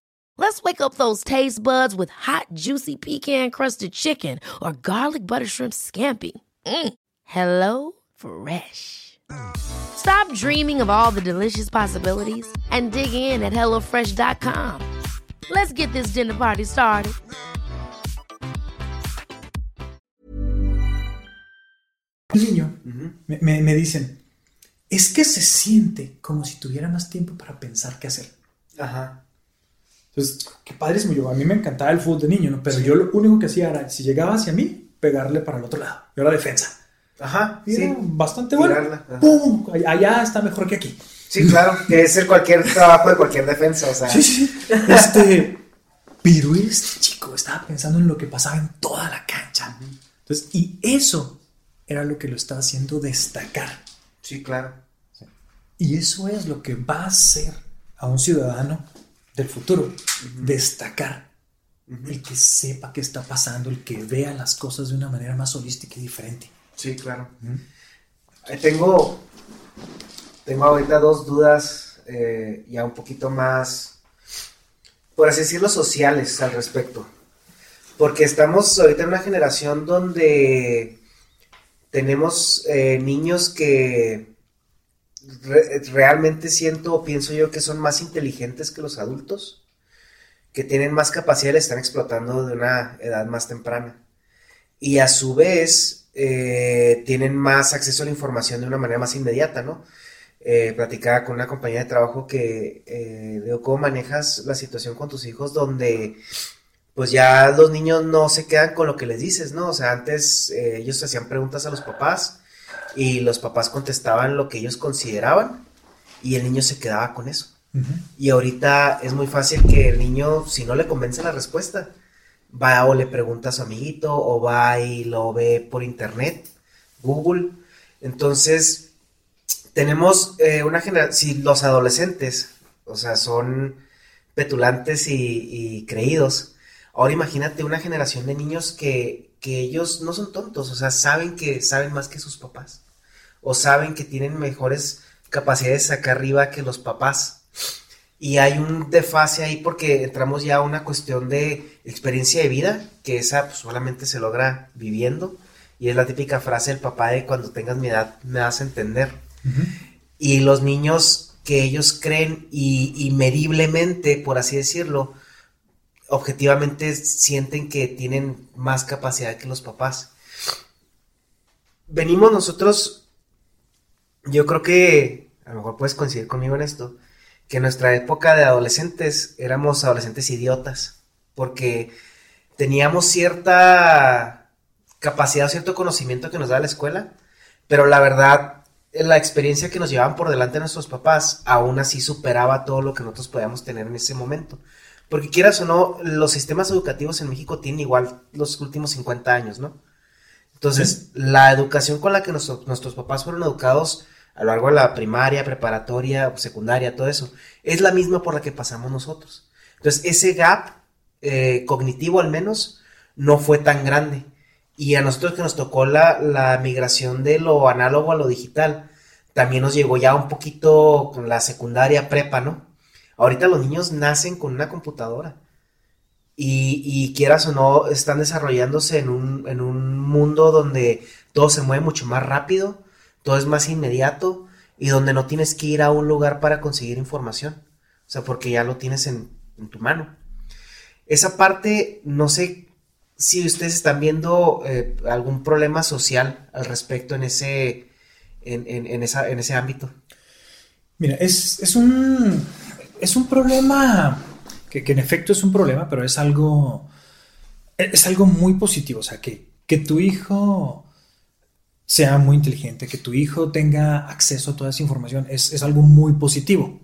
Let's wake up those taste buds with hot, juicy pecan crusted chicken or garlic butter shrimp scampi. Mm. Hello Fresh. Stop dreaming of all the delicious possibilities and dig in at HelloFresh.com. Let's get this dinner party started. Niño, me, me, me dicen, es que se siente como si tuviera más tiempo para pensar qué hacer. Ajá. Entonces, qué padrísimo. Yo, a mí me encantaba el fútbol de niño, ¿no? Pero sí. yo lo único que hacía era, si llegaba hacia mí, pegarle para el otro lado. Yo era defensa. Ajá. Y sí. era bastante bueno. ¡Pum! Allá está mejor que aquí. Sí, claro. Que es el cualquier trabajo de cualquier defensa, o sea. Sí, sí. Este. pero este chico estaba pensando en lo que pasaba en toda la cancha. Entonces, y eso era lo que lo estaba haciendo destacar. Sí, claro. Y eso es lo que va a hacer a un ciudadano del futuro, uh -huh. destacar, uh -huh. el que sepa qué está pasando, el que vea las cosas de una manera más holística y diferente. Sí, claro. Uh -huh. Tengo, tengo ahorita dos dudas eh, ya un poquito más, por así decirlo, sociales al respecto. Porque estamos ahorita en una generación donde tenemos eh, niños que re realmente siento o pienso yo que son más inteligentes que los adultos, que tienen más capacidad, le están explotando de una edad más temprana. Y a su vez eh, tienen más acceso a la información de una manera más inmediata, ¿no? Eh, platicaba con una compañía de trabajo que eh, ¿cómo manejas la situación con tus hijos donde pues ya los niños no se quedan con lo que les dices, ¿no? O sea, antes eh, ellos hacían preguntas a los papás y los papás contestaban lo que ellos consideraban y el niño se quedaba con eso. Uh -huh. Y ahorita es muy fácil que el niño, si no le convence la respuesta, va o le pregunta a su amiguito o va y lo ve por internet, Google. Entonces, tenemos eh, una generación, si los adolescentes, o sea, son petulantes y, y creídos, ahora imagínate una generación de niños que, que ellos no son tontos, o sea, saben que saben más que sus papás, o saben que tienen mejores capacidades acá arriba que los papás. Y hay un desfase ahí porque entramos ya a una cuestión de experiencia de vida, que esa pues, solamente se logra viviendo. Y es la típica frase del papá de cuando tengas mi edad me vas a entender. Uh -huh. Y los niños que que ellos creen y, y mediblemente, por así decirlo, objetivamente sienten que tienen más capacidad que los papás. Venimos nosotros, yo creo que, a lo mejor puedes coincidir conmigo en esto, que en nuestra época de adolescentes éramos adolescentes idiotas, porque teníamos cierta capacidad, cierto conocimiento que nos da la escuela, pero la verdad, la experiencia que nos llevaban por delante nuestros papás, aún así superaba todo lo que nosotros podíamos tener en ese momento. Porque quieras o no, los sistemas educativos en México tienen igual los últimos 50 años, ¿no? Entonces, la educación con la que nuestros papás fueron educados a lo largo de la primaria, preparatoria, secundaria, todo eso, es la misma por la que pasamos nosotros. Entonces, ese gap eh, cognitivo al menos no fue tan grande. Y a nosotros que nos tocó la, la migración de lo análogo a lo digital, también nos llegó ya un poquito con la secundaria prepa, ¿no? Ahorita los niños nacen con una computadora. Y, quieras o no, están desarrollándose en un, en un mundo donde todo se mueve mucho más rápido, todo es más inmediato y donde no tienes que ir a un lugar para conseguir información. O sea, porque ya lo tienes en, tu mano. Esa parte, no sé si ustedes están viendo eh, algún problema social al respecto en ese, en, en, esa, en ese ámbito. Mira, es, es un es un problema que, en efecto es un problema, pero es algo, es algo muy positivo. O sea, que, que tu hijo sea muy inteligente, que tu hijo tenga acceso a toda esa información, es, algo muy positivo.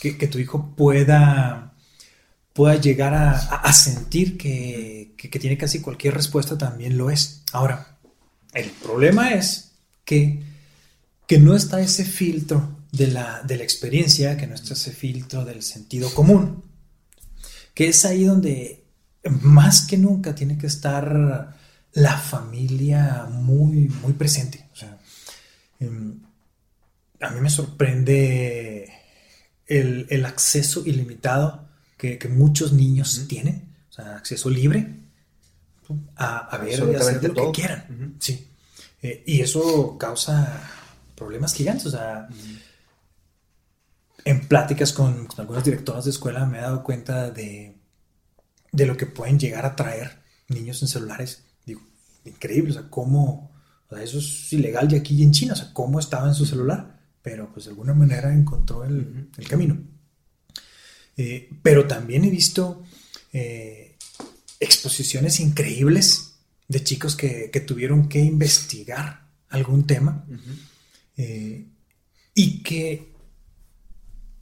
Que, tu hijo pueda, pueda llegar a, sentir que, que, tiene casi cualquier respuesta también lo es. Ahora, el problema es que, que no está ese filtro de la, experiencia, que no está ese filtro del sentido común, que es ahí donde más que nunca tiene que estar la familia muy, muy presente. Em, a mí me sorprende el, acceso ilimitado que, muchos niños tienen, o sea, acceso libre a, ver y hacer lo que quieran. Sí. Eh, y eso causa problemas gigantes. O sea, en pláticas con, algunas directoras de escuela me he dado cuenta de, lo que pueden llegar a traer niños en celulares. Digo, increíble, o sea, cómo, o sea, eso es ilegal ya aquí en China, o sea, cómo estaba en su celular, pero pues de alguna manera encontró el, camino. Eh, pero también he visto eh, exposiciones increíbles de chicos que, tuvieron que investigar algún tema eh, y que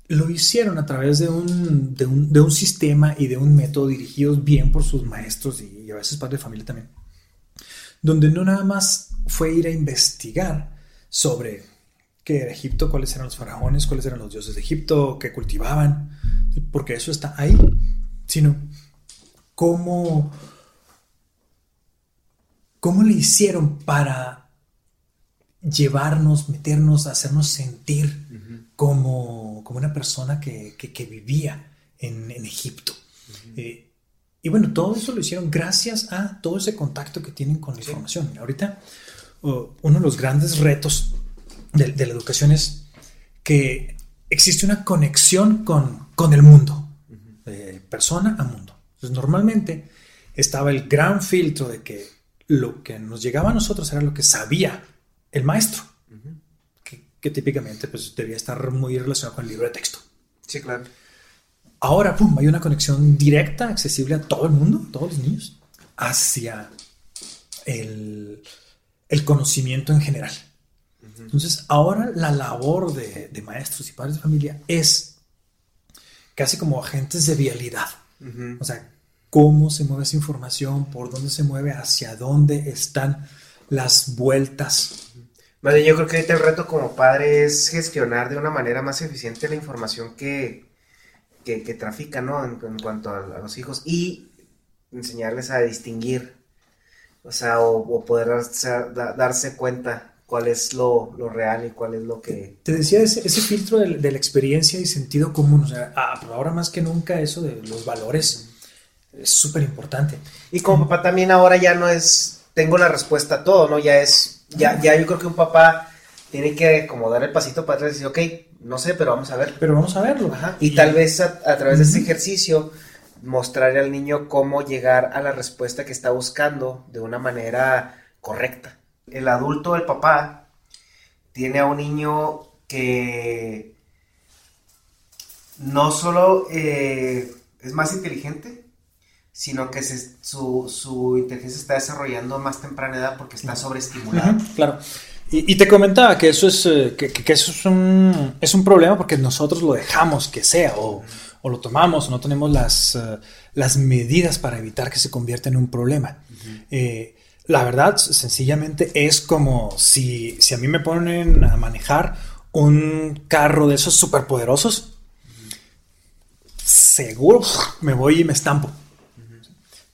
lo hicieron a través de un, de un, sistema y de un método dirigidos bien por sus maestros y, a veces padres de familia también, donde no nada más fue ir a investigar sobre qué era Egipto, cuáles eran los faraones, cuáles eran los dioses de Egipto, qué cultivaban, porque eso está ahí, sino cómo, cómo le hicieron para llevarnos, meternos, hacernos sentir como, una persona que, vivía en, Egipto. Eh, y bueno, todo eso lo hicieron gracias a todo ese contacto que tienen con la información. Ahorita, uno de los grandes retos de, la educación es que existe una conexión con, con el mundo, de persona a mundo. Entonces, normalmente estaba el gran filtro de que lo que nos llegaba a nosotros era lo que sabía el maestro que típicamente pues, debía estar muy relacionado con el libro de texto. Sí, claro. Ahora, pum, hay una conexión directa, accesible a todo el mundo, todos los niños, hacia el, conocimiento en general. Entonces, ahora la labor de, maestros y padres de familia es casi como agentes de vialidad. O sea, cómo se mueve esa información, por dónde se mueve, hacia dónde están las vueltas yo creo que ahorita el reto como padre es gestionar de una manera más eficiente la información que, que, trafica, ¿no? En, cuanto a, los hijos y enseñarles a distinguir, o sea, o, poder darse, cuenta cuál es lo, real y cuál es lo que... Te decía ese, filtro de, la experiencia y sentido común, o sea, ah, ahora más que nunca eso de los valores es súper importante. Y como papá también ahora ya no es, tengo la respuesta a todo, ¿no? Ya es ya, ya yo creo que un papá tiene que como dar el pasito para atrás y decir, ok, No sé, pero vamos a ver. Pero vamos a verlo. Ajá. Y, tal vez a, a través de ese ejercicio mostrarle al niño cómo llegar a la respuesta que está buscando de una manera correcta. El adulto, el papá, tiene a un niño que no solo eh, es más inteligente, sino que se- su, su inteligencia está desarrollando más temprana edad porque está sobreestimulado. Ujú, claro. Y, y te comentaba que eso es, eh, que, eso es un, es un problema porque nosotros lo dejamos que sea o, o lo tomamos o no tenemos las, eh, las medidas para evitar que se convierta en un problema. Eh, la verdad, sencillamente es como si, si a mí me ponen a manejar un carro de esos superpoderosos, seguro me voy y me estampo.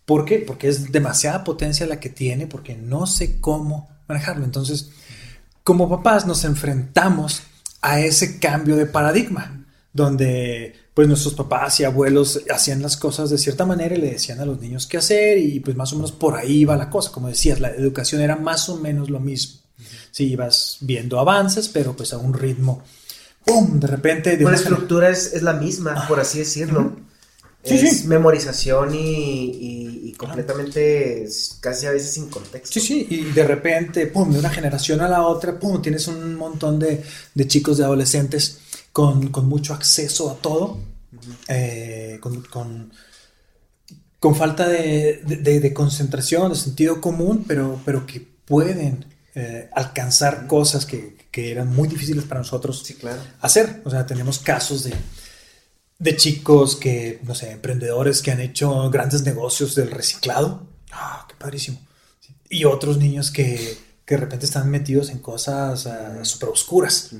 ¿Por qué? Porque es demasiada potencia la que tiene, porque no sé cómo manejarlo. Entonces, como papás nos enfrentamos a ese cambio de paradigma, donde pues nuestros papás y abuelos hacían las cosas de cierta manera y le decían a los niños qué hacer y pues más o menos por ahí iba la cosa. Como decías, la educación era más o menos lo mismo. Sí, ibas viendo avances, pero pues a un ritmo, ¡pum! De repente... De la estructura es, es la misma, por así decirlo. Sí, es sí. memorización y, y- y completamente casi a veces sin contexto. Sí, sí, y de repente, pum, de una generación a la otra, pum, tienes un montón de, de chicos, de adolescentes con, con mucho acceso a todo, eh, con, con- con falta de, de- de- de concentración, de sentido común, pero, pero que pueden eh, alcanzar cosas que, que eran muy difíciles para nosotros Sí, claro. hacer. O sea, tenemos casos de, de chicos que, no sé, emprendedores que han hecho grandes negocios del reciclado. Ah, qué padrísimo. Y otros niños que, que de repente están metidos en cosas súper oscuras.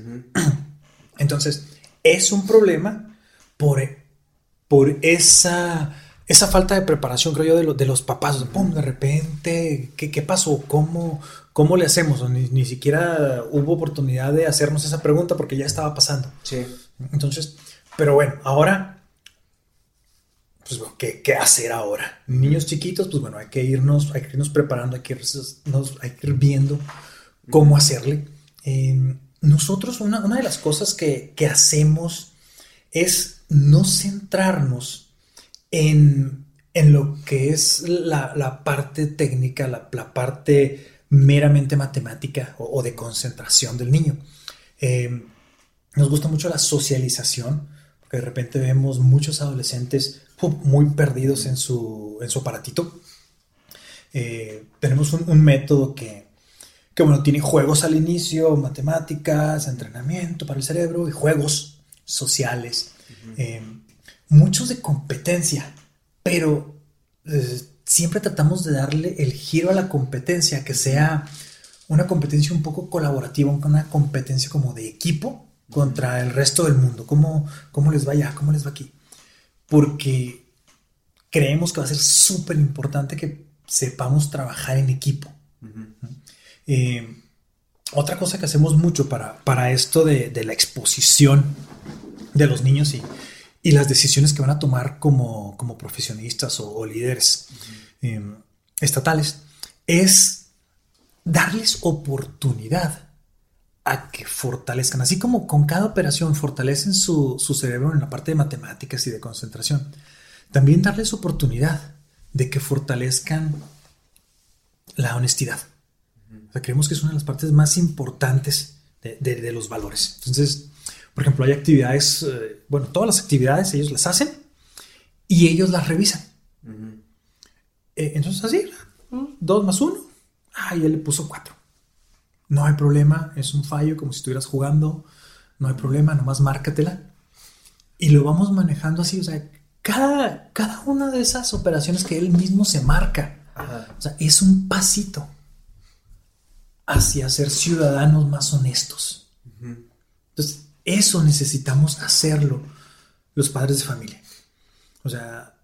Entonces, es un problema por, por esa, esa falta de preparación, creo yo, de, lo- de los papás. O sea, pum, de repente, ¿qué, qué pasó? ¿Cómo, ¿Cómo le hacemos? Ni, ni siquiera hubo oportunidad de hacernos esa pregunta porque ya estaba pasando. Sí. Entonces, pero bueno, ahora, pues ¿qué, qué hacer ahora? Niños chiquitos, pues bueno, hay que irnos, hay que irnos preparando, hay que, irnos- nos- hay que ir viendo cómo hacerle. Eh, nosotros, una, una de las cosas que, que hacemos es no centrarnos en, en lo que es la, la parte técnica, la, la parte meramente matemática o, de concentración del niño. Eh, nos gusta mucho la socialización, de repente vemos muchos adolescentes muy perdidos en su, en su aparatito. Eh, tenemos un, un método que, que, bueno, tiene juegos al inicio, matemáticas, entrenamiento para el cerebro y juegos sociales. Eh, muchos de competencia, pero eh, siempre tratamos de darle el giro a la competencia, que sea una competencia un poco colaborativa, una competencia como de equipo contra el resto del mundo. ¿Cómo, cómo les va allá? ¿Cómo les va aquí? Porque creemos que va a ser súper importante que sepamos trabajar en equipo. Eh, otra cosa que hacemos mucho para, para esto de, de la exposición de los niños y, y las decisiones que van a tomar como, como profesionistas o, o líderes eh, estatales es darles oportunidad a que fortalezcan, así como con cada operación fortalecen su, su cerebro en la parte de matemáticas y de concentración, también darles oportunidad de que fortalezcan la honestidad. O sea, creemos que es una de las partes más importantes de, de- de los valores. Entonces, por ejemplo, hay actividades, eh, bueno, todas las actividades ellos las hacen y ellos las revisan. Eh, entonces, así, dos más uno, ah, y él le puso cuatro. No hay problema, es un fallo como si estuvieras jugando, no hay problema, nomás márcatela. Y lo vamos manejando así, o sea, cada, cada una de esas operaciones que él mismo se marca, o sea, es un pasito hacia ser ciudadanos más honestos. Entonces, eso necesitamos hacerlo los padres de familia. O sea,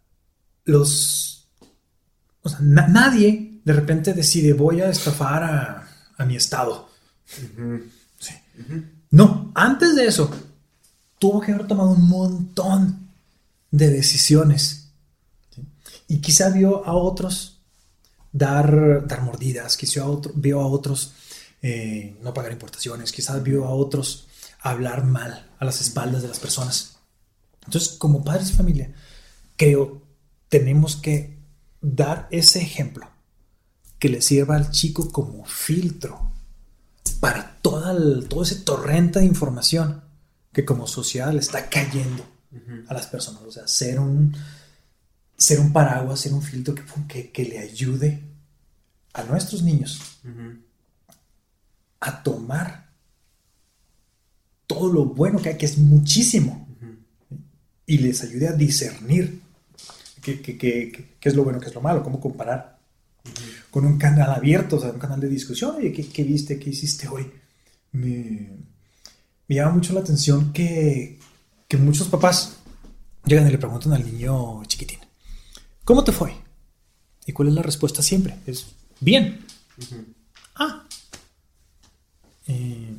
los... O sea, na- nadie de repente decide voy a estafar a, a mi estado. Sí. No, antes de eso, tuvo que haber tomado un montón de decisiones. ¿sí? Y quizá vio a otros dar, dar mordidas, quizá otro- vio a otros eh, no pagar importaciones, quizás vio a otros hablar mal a las espaldas de las personas. Entonces, como padres de familia, creo tenemos que dar ese ejemplo que le sirva al chico como filtro para toda todo ese torrente de información que como sociedad le está cayendo a las personas. O sea, ser un, ser un paraguas, ser un filtro que, que, le ayude a nuestros niños a tomar todo lo bueno que hay, que es muchísimo, y les ayude a discernir qué, qué, es lo bueno, qué es lo malo, cómo comparar con un canal abierto, o sea, un canal de discusión, oye, ¿qué, viste, qué hiciste hoy? Me, me llama mucho la atención que, que muchos papás llegan y le preguntan al niño chiquitín, ¿cómo te fue? ¿Y cuál es la respuesta siempre? Es, bien. Ah. Eh,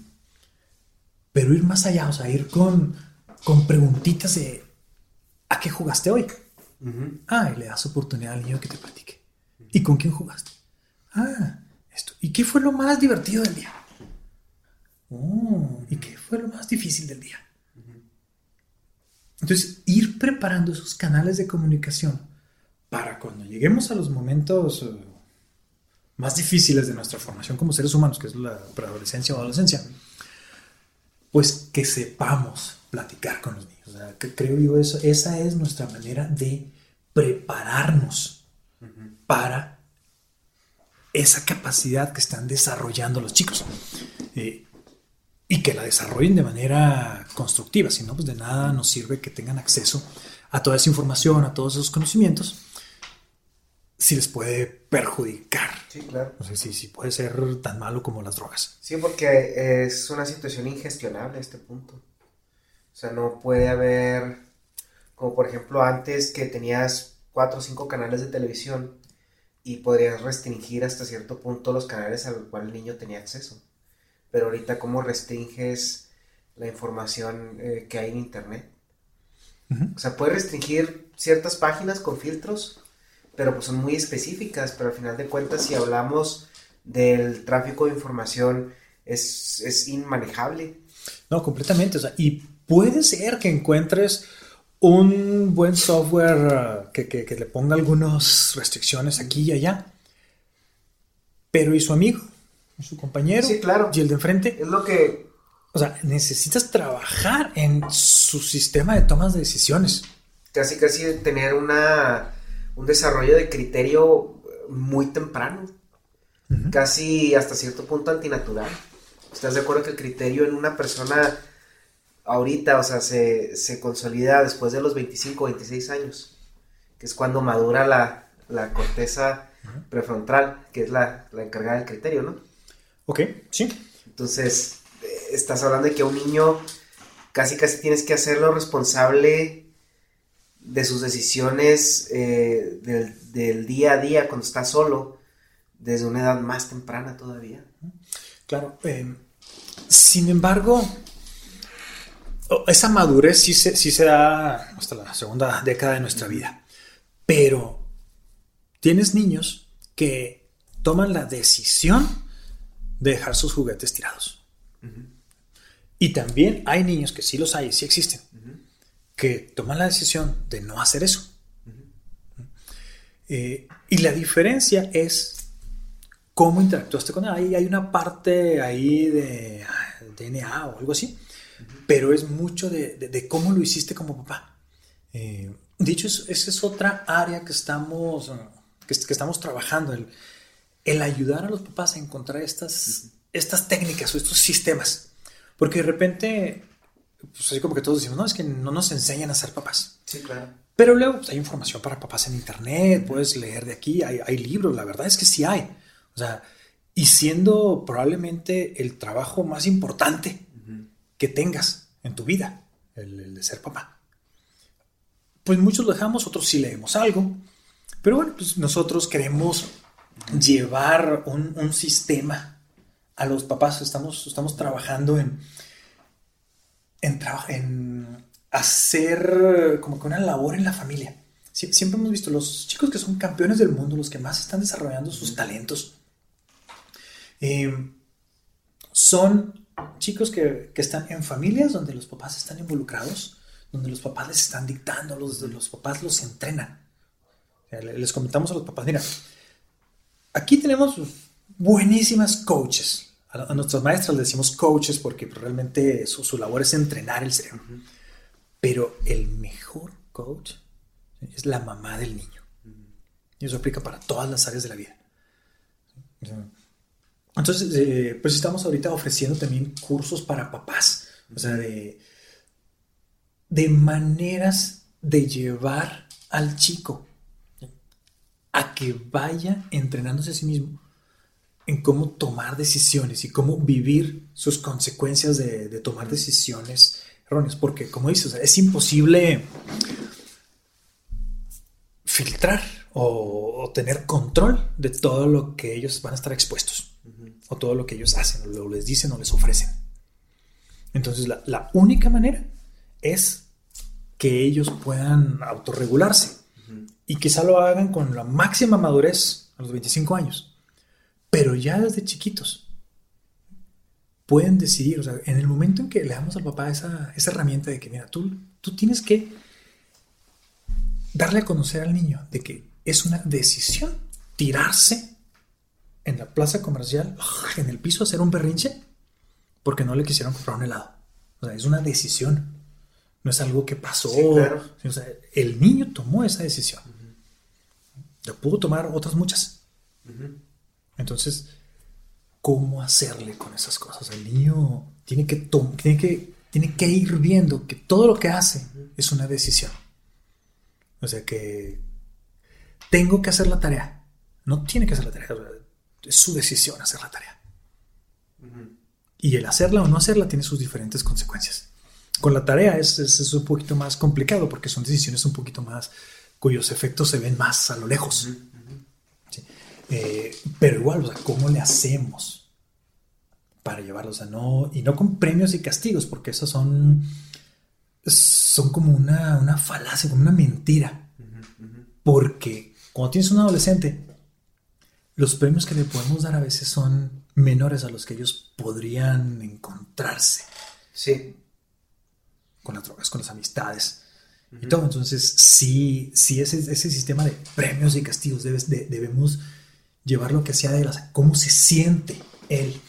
pero ir más allá, o sea, ir con, con preguntitas de, ¿a qué jugaste hoy? Ah, y le das oportunidad al niño que te platique. ¿Y con quién jugaste? Ah, esto. ¿Y qué fue lo más divertido del día? Oh, ¿y qué fue lo más difícil del día? Entonces, ir preparando esos canales de comunicación para cuando lleguemos a los momentos eh, más difíciles de nuestra formación como seres humanos, que es la preadolescencia o adolescencia, pues que sepamos platicar con los niños. O sea, que creo yo eso, esa es nuestra manera de prepararnos para esa capacidad que están desarrollando los chicos. Eh, y que la desarrollen de manera constructiva, si no, pues de nada nos sirve que tengan acceso a toda esa información, a todos esos conocimientos, si les puede perjudicar. Sí, claro. No sé si, si puede ser tan malo como las drogas. Sí, porque es una situación ingestionable a este punto. O sea, no puede haber, como por ejemplo antes que tenías cuatro o cinco canales de televisión y podrías restringir hasta cierto punto los canales al cual el niño tenía acceso pero ahorita cómo restringes la información eh, que hay en Internet. O sea, puedes restringir ciertas páginas con filtros, pero pues son muy específicas, pero al final de cuentas si hablamos del tráfico de información es, es inmanejable. No, completamente. O sea, y puede ser que encuentres un buen software uh, que, que, le ponga algunas restricciones aquí y allá. Pero ¿y su amigo? su compañero. Sí, claro. Y el de enfrente. Es lo que. O sea, necesitas trabajar en su sistema de tomas de decisiones. Casi, casi tener una, un desarrollo de criterio muy temprano. Casi hasta cierto punto antinatural. ¿Estás de acuerdo que el criterio en una persona ahorita, o sea, se, se consolida después de los 25, 26 años? Que es cuando madura la, la corteza prefrontal, que es la, la encargada del criterio, ¿no? Ok, sí. Entonces, eh, estás hablando de que a un niño casi casi tienes que hacerlo responsable de sus decisiones eh, del, día a día cuando está solo, desde una edad más temprana todavía. Claro. Eh, sin embargo, esa madurez sí se, sí se da hasta la segunda década de nuestra vida. Pero tienes niños que toman la decisión de dejar sus juguetes tirados. Y también hay niños que sí los hay, sí existen, que toman la decisión de no hacer eso. Eh, y la diferencia es cómo interactuaste con él. Ahí hay una parte ahí de DNA o algo así, pero es mucho de, cómo lo hiciste como papá. Eh, dicho eso, esa es otra área que estamos, que, que estamos trabajando, el, el ayudar a los papás a encontrar estas, estas técnicas o estos sistemas. Porque de repente, pues así como que todos decimos, no, es que no nos enseñan a ser papás. Sí, claro. Pero luego pues, hay información para papás en internet, puedes leer de aquí, hay, hay, libros, la verdad es que sí hay. O sea, y siendo probablemente el trabajo más importante que tengas en tu vida, el, el, de ser papá. Pues muchos lo dejamos, otros sí leemos algo, pero bueno, pues nosotros queremos llevar un, sistema a los papás. Estamos, estamos trabajando en, en, hacer como que una labor en la familia. siempre hemos visto los chicos que son campeones del mundo, los que más están desarrollando sus talentos, eh, son chicos que, que están en familias donde los papás están involucrados, donde los papás les están dictando, los, los papás los entrenan. Les comentamos a los papás, mira, aquí tenemos buenísimas coaches. A, nuestras maestras les decimos coaches porque realmente su, su labor es entrenar el cerebro. Pero el mejor coach es la mamá del niño. Y eso aplica para todas las áreas de la vida. Entonces, eh, pues estamos ahorita ofreciendo también cursos para papás. O sea, de, de maneras de llevar al chico a que vaya entrenándose a sí mismo en cómo tomar decisiones y cómo vivir sus consecuencias de, tomar decisiones erróneas. Porque, como dices, es imposible filtrar o, tener control de todo lo que ellos van a estar expuestos o todo lo que ellos hacen o les dicen o les ofrecen. Entonces, la, la única manera es que ellos puedan autorregularse y quizá lo hagan con la máxima madurez a los 25 años. Pero ya desde chiquitos pueden decidir, o sea, en el momento en que le damos al papá esa, esa herramienta de que, mira, tú, tú tienes que darle a conocer al niño de que es una decisión tirarse en la plaza comercial, en el piso, hacer un berrinche, porque no le quisieron comprar un helado. O sea, es una decisión. No es algo que pasó. o sea, el niño tomó esa decisión. Lo pudo tomar otras muchas. Entonces, ¿cómo hacerle con esas cosas? El niño tiene que, tiene que, tiene que ir viendo que todo lo que hace es una decisión. O sea que tengo que hacer la tarea. No tiene que hacer la tarea. Es su decisión hacer la tarea. Y el hacerla o no hacerla tiene sus diferentes consecuencias. Con la tarea es, es, un poquito más complicado porque son decisiones un poquito más cuyos efectos se ven más a lo lejos. Eh, pero igual, o sea, ¿cómo le hacemos para llevarlos a no, y no con premios y castigos, porque esos son, son como una, una falacia, como una mentira. Porque cuando tienes un adolescente, los premios que le podemos dar a veces son menores a los que ellos podrían encontrarse. Sí. Con las drogas, con las amistades y todo. Entonces, sí, sí ese, ese sistema de premios y castigos debemos llevarlo que sea de las, cómo se siente él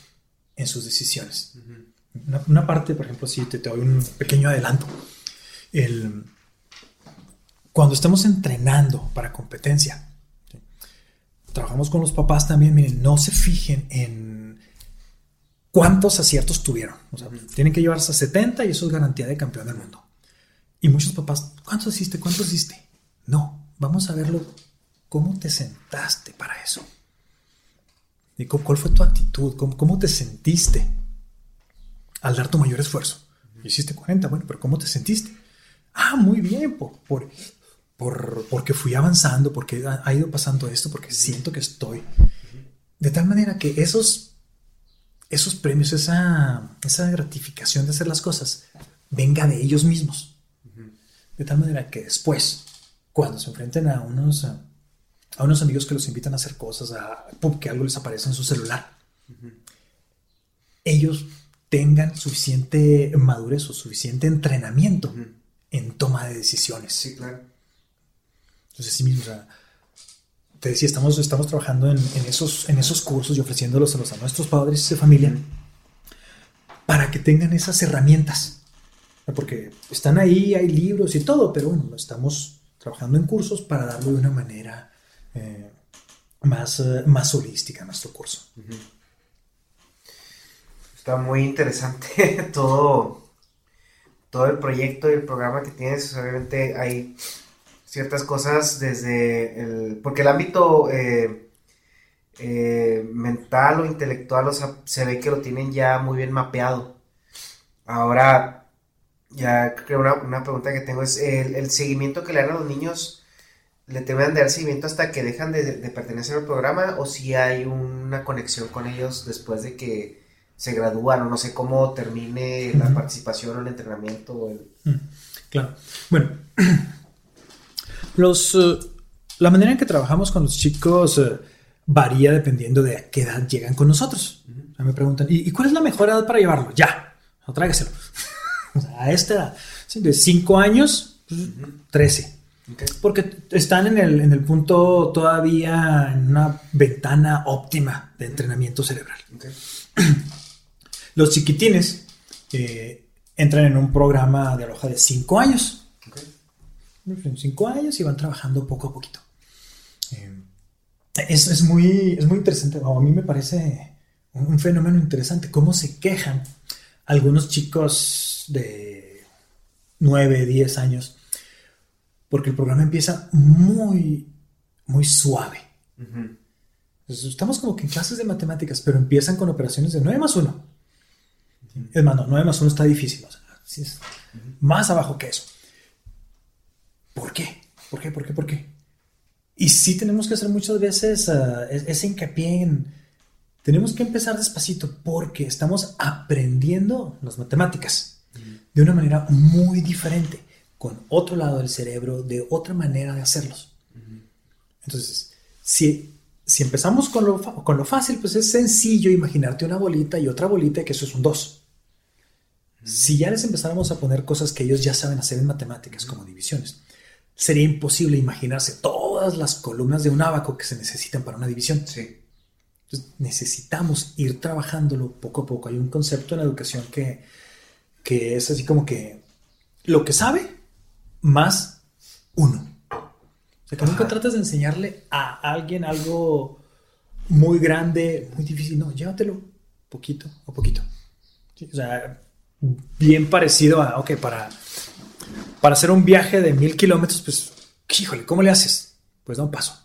en sus decisiones. una, parte, por ejemplo, si te, te, doy un pequeño adelanto. El, cuando estamos entrenando para competencia, trabajamos con los papás también, miren, no se fijen en cuántos aciertos tuvieron. O sea, tienen que llevarse a 70 y eso es garantía de campeón del mundo. Y muchos papás, ¿cuánto hiciste? ¿Cuánto hiciste? No, vamos a verlo. ¿Cómo te sentaste para eso? ¿Y cuál fue tu actitud? ¿Cómo, te sentiste al dar tu mayor esfuerzo? Hiciste 40, bueno, pero ¿cómo te sentiste? Ah, muy bien, por, porque fui avanzando, porque ha, ido pasando esto, porque siento que estoy. De tal manera que esos, esos premios, esa, esa gratificación de hacer las cosas, venga de ellos mismos. De tal manera que después, cuando se enfrenten a unos, a, unos amigos que los invitan a hacer cosas, a que algo les aparece en su celular, ellos tengan suficiente madurez o suficiente entrenamiento en toma de decisiones. Sí, claro. Entonces, sí mismo, o sea, te decía, estamos, estamos trabajando en, esos, en esos cursos y ofreciéndolos a, los, a nuestros padres de familia para que tengan esas herramientas porque están ahí, hay libros y todo, pero bueno, estamos trabajando en cursos para darlo de una manera eh, más, eh, más holística a nuestro curso. Está muy interesante <laughs> todo, todo el proyecto y el programa que tienes. Obviamente hay ciertas cosas desde el... porque el ámbito eh, mental o intelectual, o sea, se ve que lo tienen ya muy bien mapeado. Ahora, ya creo una, una pregunta que tengo es, ¿el, seguimiento que le dan a los niños, le deben dar seguimiento hasta que dejan de, pertenecer al programa o si hay una conexión con ellos después de que se gradúan o no sé cómo termine la participación o el entrenamiento? Mm, claro. Bueno, <clears throat> los, eh, la manera en que trabajamos con los chicos eh, varía dependiendo de a qué edad llegan con nosotros. Me preguntan, ¿y, y cuál es la mejor edad para llevarlo? Ya, no tráigaselo. <laughs> O sea, a esta edad, de 5 años, pues, 13. Ok. Porque están en el, en el punto todavía en una ventana óptima de entrenamiento cerebral. <clears throat> Los chiquitines eh, entran en un programa de aloja de 5 años. 5 años y van trabajando poco a poquito. Eh, es, es muy, es muy interesante, o a mí me parece un, un fenómeno interesante, cómo se quejan algunos chicos de 9, 10 años, porque el programa empieza muy, muy suave. Entonces, estamos como que en clases de matemáticas, pero empiezan con operaciones de 9 más 1. Es más, no, 9 más 1 está difícil. o sea, sí es más abajo que eso. ¿Por qué? ¿Por qué? ¿Por qué? ¿Por qué? Y sí tenemos que hacer muchas veces es- ese hincapié en... Tenemos que empezar despacito porque estamos aprendiendo las matemáticas de una manera muy diferente, con otro lado del cerebro, de otra manera de hacerlos. Entonces, si, si empezamos con lo, con lo fácil, pues es sencillo imaginarte una bolita y otra bolita y que eso es un 2. Si ya les empezáramos a poner cosas que ellos ya saben hacer en matemáticas, como divisiones, sería imposible imaginarse todas las columnas de un abaco que se necesitan para una división. Sí. Entonces, necesitamos ir trabajándolo poco a poco. Hay un concepto en educación que, que es así como que lo que sabe más uno. O sea, que nunca tratas de enseñarle a alguien algo muy grande, muy difícil. No, llévatelo poquito a poquito. Sí, o sea, bien parecido a, ok, para, para hacer un viaje de mil kilómetros, pues, híjole, ¿cómo le haces? Pues da un paso.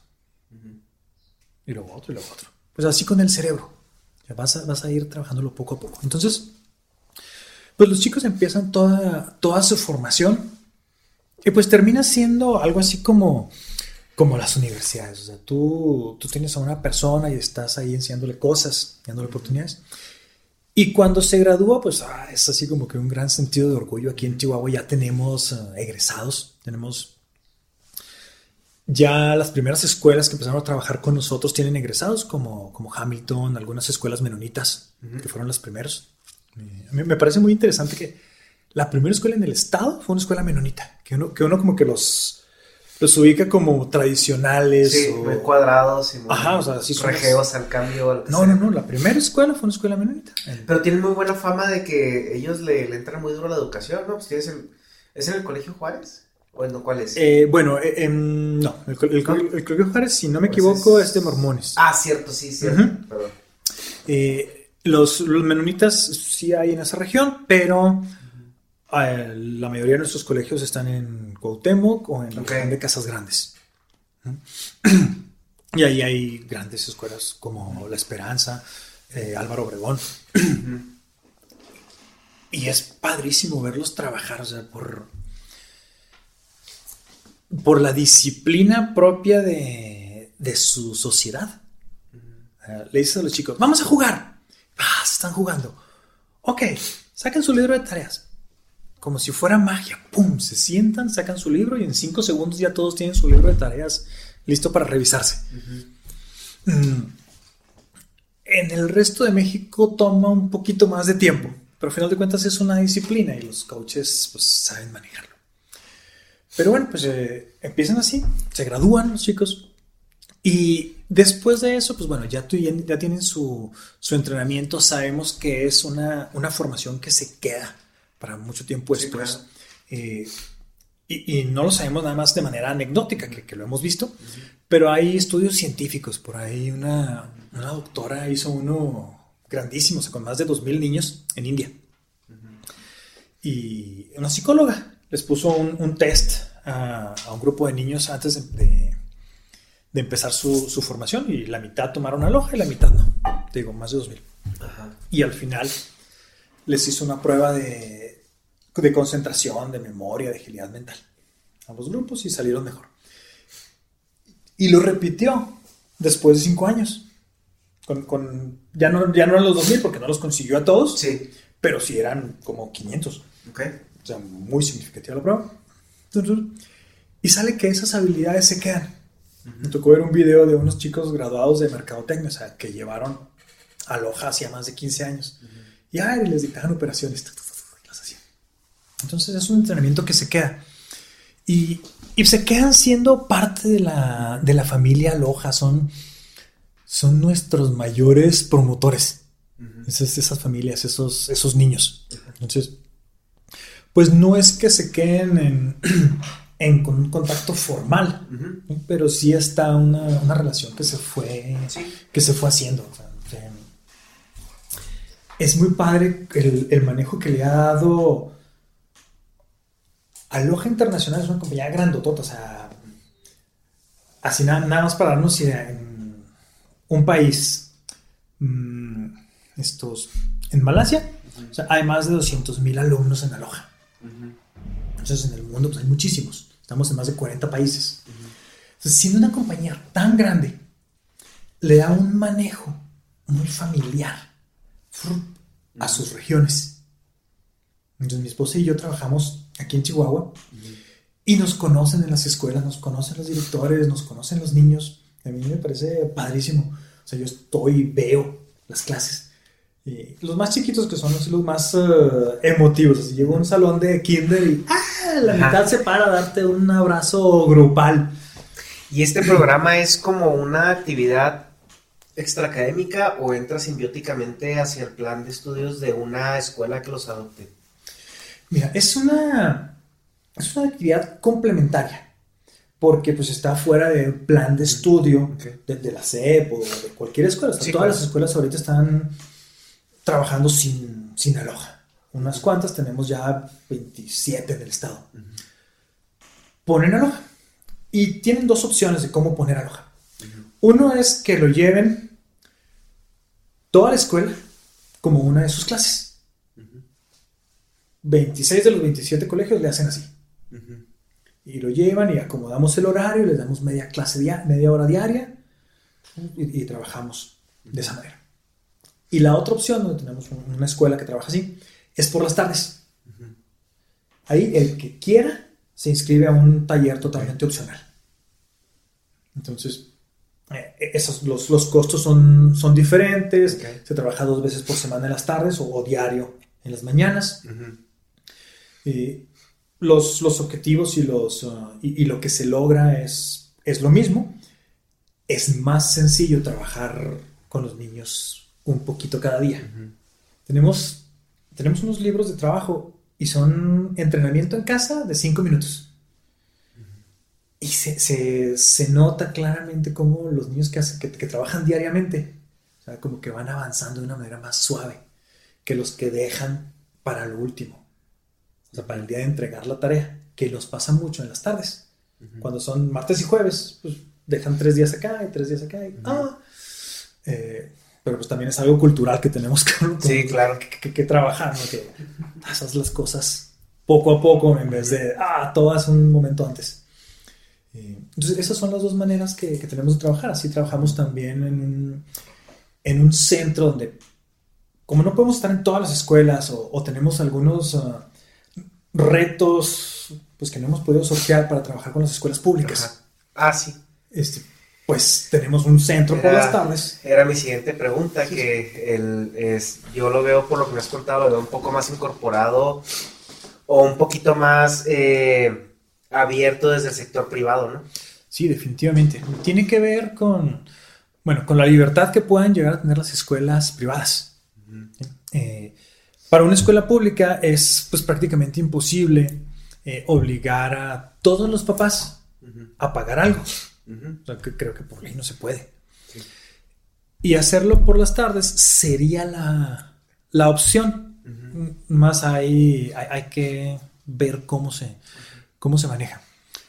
Y luego otro y luego otro. Pues así con el cerebro. Ya vas, a, vas a ir trabajándolo poco a poco. Entonces, pues los chicos empiezan toda, toda su formación y pues termina siendo algo así como, como las universidades. O sea, tú, tú tienes a una persona y estás ahí enseñándole cosas, dándole oportunidades. Y cuando se gradúa, pues ah, es así como que un gran sentido de orgullo. Aquí en Chihuahua ya tenemos ah, egresados, tenemos ya las primeras escuelas que empezaron a trabajar con nosotros tienen egresados, como, como Hamilton, algunas escuelas menonitas, que fueron las primeros. Eh, a mí me parece muy interesante que la primera escuela en el estado fue una escuela menonita, que uno, que uno como que los, los ubica como tradicionales. Sí, o- muy cuadrados y muy Ajá, o sea, sí regeos al cambio. que No, sea. no, no, la primera escuela fue una escuela menonita. Pero tienen muy buena fama de que ellos le, le entran muy duro a la educación, ¿no? Pues tienes el... ¿Es en el Colegio Juárez? ¿O en cuál es? Eh, bueno, eh, em, no, el, co- el, co- el Colegio Juárez, si no me Pues equivoco, es- es de mormones. Ah, cierto, sí, cierto. Perdón. Eh, los, los menonitas sí hay en esa región, pero eh, la mayoría de nuestros colegios están en Cuauhtémoc o en la Ok. región de Casas Grandes. <clears throat> Y ahí hay grandes escuelas como La Esperanza, eh, Álvaro Obregón. <clears throat> y es padrísimo verlos trabajar, o sea, por, por la disciplina propia de, de su sociedad. Eh, le dices a los chicos, vamos a jugar. Ah, se están jugando. Ok, saquen su libro de tareas. Como si fuera magia. ¡Pum! Se sientan, sacan su libro y en cinco segundos ya todos tienen su libro de tareas listo para revisarse. Mm. En el resto de México toma un poquito más de tiempo, pero al final de cuentas es una disciplina y los coaches pues, saben manejarlo. Pero bueno, pues eh, empiezan así, se gradúan los chicos y después de eso, pues bueno, ya, tu- ya, ya tienen su, su entrenamiento, sabemos que es una, una formación que se queda para mucho tiempo Sí, después. claro. Eh, y, y no lo sabemos nada más de manera anecdótica, que, que lo hemos visto, pero hay estudios científicos. Por ahí una, una doctora hizo uno grandísimo, o sea, con más de 2.000 niños en India. Y una psicóloga les puso un, un test a, a un grupo de niños antes de, de- de empezar su, su formación y la mitad tomaron aloja y la mitad no. Te digo, más de 2.000. Ajá. Y al final les hizo una prueba de, de concentración, de memoria, de agilidad mental. A los grupos y salieron mejor. Y lo repitió después de cinco años. Con, con- ya, no, ya no eran los 2000 porque no los consiguió a todos, Sí. pero sí eran como 500. Ok. O sea, muy significativa la prueba. Y sale que esas habilidades se quedan. Me tocó ver un video de unos chicos graduados de mercadotecnia, o sea, que llevaron Aloha hacía más de 15 años. Y ay, les dictaban operaciones. Entonces es un entrenamiento que se queda. Y, y se quedan siendo parte de la, de la familia Aloha. Son, son nuestros mayores promotores. esas, esas, familias, esos, esos niños. Entonces, pues no es que se queden en, <clears throat> en un contacto formal, uh -huh. pero sí está una, una, relación que se fue, sí. que se fue haciendo. O sea, es muy padre el, el, manejo que le ha dado Aloha Internacional, es una compañía grandotota, o sea, así nada, nada más para darnos idea, en un país, mmm, estos, en Malasia, uh -huh. o sea, hay más de 200 mil alumnos en Aloha. Uh -huh. Entonces, en el mundo pues, hay muchísimos. Estamos en más de 40 países. Uh -huh. Entonces, siendo una compañía tan grande, le da un manejo muy familiar a sus regiones. Entonces, mi esposa y yo trabajamos aquí en Chihuahua y nos conocen en las escuelas, nos conocen los directores, nos conocen los niños. A mí me parece padrísimo. O sea, yo estoy veo las clases. Y los más chiquitos que son los, los más uh, emotivos. Así, llego a un salón de kinder y ¡ah! la Ajá. mitad se para a darte un abrazo grupal. ¿Y este programa es como una actividad extraacadémica o entra simbióticamente hacia el plan de estudios de una escuela que los adopte? Mira, es una, es una actividad complementaria porque pues está fuera del plan de estudio okay. de, de, la SEP o de cualquier escuela. Sí, todas claro. las escuelas ahorita están trabajando sin, sin aloja. Unas cuantas, tenemos ya 27 en el estado. Uh -huh. Ponen aloja. Y tienen dos opciones de cómo poner aloja. Uh -huh. Uno es que lo lleven toda la escuela como una de sus clases. Uh -huh. 26 de los 27 colegios le hacen así. Y lo llevan y acomodamos el horario, les damos media clase, media hora diaria y, y trabajamos de esa manera. Y la otra opción, donde tenemos una escuela que trabaja así, es por las tardes. Uh -huh. Ahí el que quiera se inscribe a un taller totalmente opcional. Entonces, eh, esos, los, los, costos son, son diferentes. Okay. Se trabaja dos veces por semana en las tardes o, o diario en las mañanas. Uh -huh. Y los, los, objetivos y, los, uh, y, y, lo que se logra es, es lo mismo. Es más sencillo trabajar con los niños un poquito cada día. Uh -huh. tenemos, tenemos unos libros de trabajo y son entrenamiento en casa de cinco minutos. Uh -huh. Y se, se, se, nota claramente cómo los niños que, hacen, que, que, trabajan diariamente, o sea, como que van avanzando de una manera más suave que los que dejan para lo último. Sea, para el día de entregar la tarea, que los pasa mucho en las tardes. Uh -huh. Cuando son martes y jueves, pues dejan tres días acá y tres días acá. Y, ah, eh, pero pues también es algo cultural que tenemos <laughs> que, sí, claro. que, que, que trabajar, ¿no? que haces las cosas poco a poco en vez de, ah, todas un momento antes. Entonces, esas son las dos maneras que, que tenemos de trabajar. Así trabajamos también en un, en un centro donde, como no podemos estar en todas las escuelas o, o tenemos algunos uh, retos pues, que no hemos podido sortear para trabajar con las escuelas públicas. Ajá. Ah, sí. Este, pues tenemos un centro era, por las tardes. Era mi siguiente pregunta, sí, que sí. El, es, yo lo veo por lo que me has contado, lo veo un poco más incorporado o un poquito más eh, abierto desde el sector privado, ¿no? Sí, definitivamente. Tiene que ver con, bueno, con la libertad que puedan llegar a tener las escuelas privadas. Uh -huh. eh, para una escuela pública es pues prácticamente imposible eh, obligar a todos los papás uh -huh. a pagar algo. Uh -huh. o sea, que creo que por ley no se puede. Sí. Y hacerlo por las tardes sería la, la opción. Uh -huh. Más hay, hay, hay, que ver cómo se, cómo se maneja.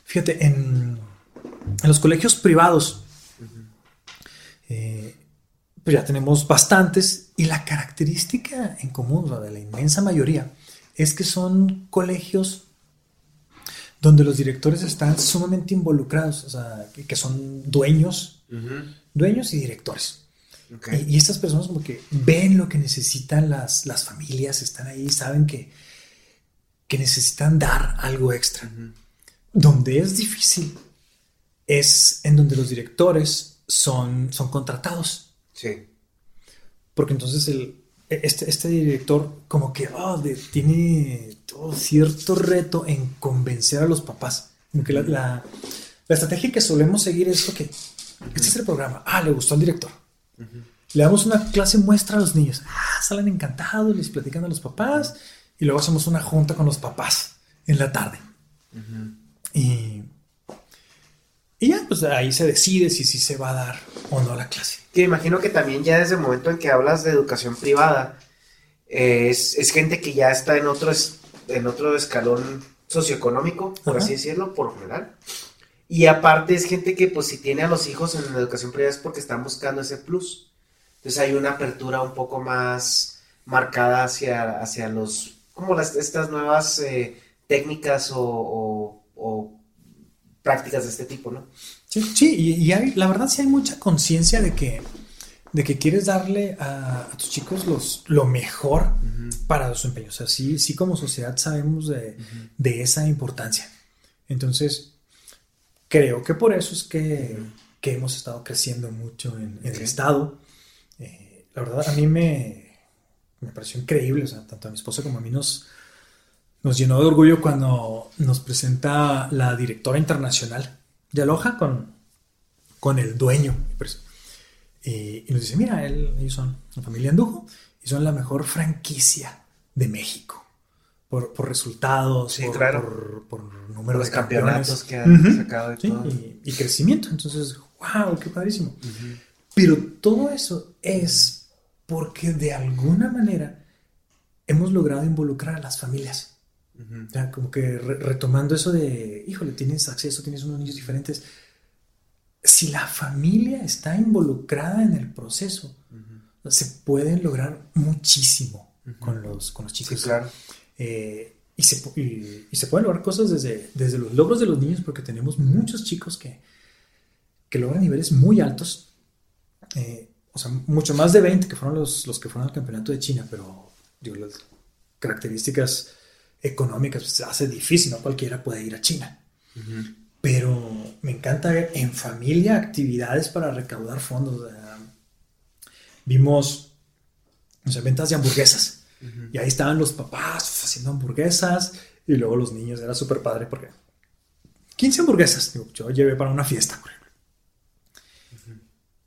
Fíjate, en, en los colegios privados, eh, pues ya tenemos bastantes y la característica en común, de la inmensa mayoría, es que son colegios donde los directores están sumamente involucrados, o sea, que, son dueños, uh -huh. dueños y directores. Okay. Y, y, estas personas como que ven lo que necesitan las, las familias, están ahí, saben que, que necesitan dar algo extra. Uh -huh. Donde es difícil es en donde los directores son, son contratados. Sí. Porque entonces el, este, este director como que oh, de- tiene todo cierto reto en convencer a los papás. Como que la, la- la estrategia que solemos seguir es, ok, este es el programa, ah, le gustó al director. Le damos una clase muestra a los niños, ah, salen encantados, les platican a los papás y luego hacemos una junta con los papás en la tarde. Y, y ya, pues ahí se decide si sí se va a dar o no la clase. Que imagino que también ya desde el momento en que hablas de educación privada, eh, es, es gente que ya está en otro, es- en otro escalón socioeconómico, por Ajá. así decirlo, por general. Y aparte es gente que pues si tiene a los hijos en la educación privada es porque están buscando ese plus. Entonces hay una apertura un poco más marcada hacia, hacia los, como las, estas nuevas eh, técnicas o, o- o prácticas de este tipo, ¿no? Sí, sí, y, y hay, la verdad sí hay mucha conciencia de que, de que quieres darle a, a tus chicos los, lo mejor para su empeño. O sea, sí, sí como sociedad sabemos de, de esa importancia. Entonces, creo que por eso es que, que hemos estado creciendo mucho en, en el Estado. Eh, la verdad, a mí me, me pareció increíble, o sea, tanto a mi esposa como a mí nos, nos llenó de orgullo cuando nos presenta la directora internacional de Aloha con, con el dueño. pues. Y, y nos dice, mira, él- ellos son una familia Andujo y son la mejor franquicia de México. Por, por resultados, Sí, por, claro. por, por número los de campeonatos que han sacado y Sí, todo. y, y crecimiento. Entonces, wow, qué padrísimo. Pero todo eso es porque de alguna manera hemos logrado involucrar a las familias. O sea, como que re- retomando eso de, híjole, tienes acceso, tienes unos niños diferentes. Si la familia está involucrada en el proceso, se pueden lograr muchísimo con, los, con los chicos. Sí, claro. Eh, y, se, y- y se pueden lograr cosas desde, desde los logros de los niños, porque tenemos muchos chicos que, que logran niveles muy altos. Eh, o sea, mucho más de 20 que fueron los, los que fueron al campeonato de China, pero digo, las características económicas pues, hace difícil, no cualquiera puede ir a China. Pero me encanta ver en familia actividades para recaudar fondos. o sea, vimos o sea, ventas de hamburguesas. Y ahí estaban los papás haciendo hamburguesas y luego los niños. Era súper padre porque 15 hamburguesas. Digo, yo llevé para una fiesta, por ejemplo.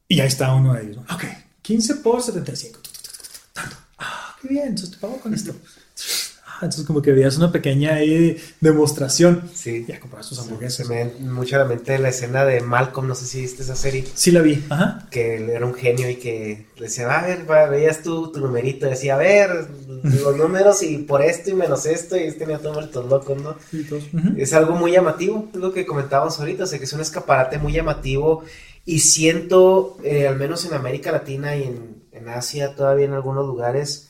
Y ahí está uno de ellos. ¿no? Ok, 15 por 75. Tanto. Ah, qué bien. Entonces te pago con esto. <laughs> Entonces como que veías una pequeña ahí demostración. Sí. Ya comprabas tus Se hamburguesas. me viene mucho a la mente la escena de Malcolm, no sé si viste esa serie, Sí la vi. Ajá. que era un genio y que le decía, a ver, va, veías tú tu numerito, y decía, a ver, los números y por esto y menos esto, y este tenía todo vueltos locos, ¿no? Sí, todos. Ujú. Es algo muy llamativo, es lo que comentábamos ahorita, o sea, que es un escaparate muy llamativo y siento, eh, al menos en América Latina y en, en Asia, todavía en algunos lugares,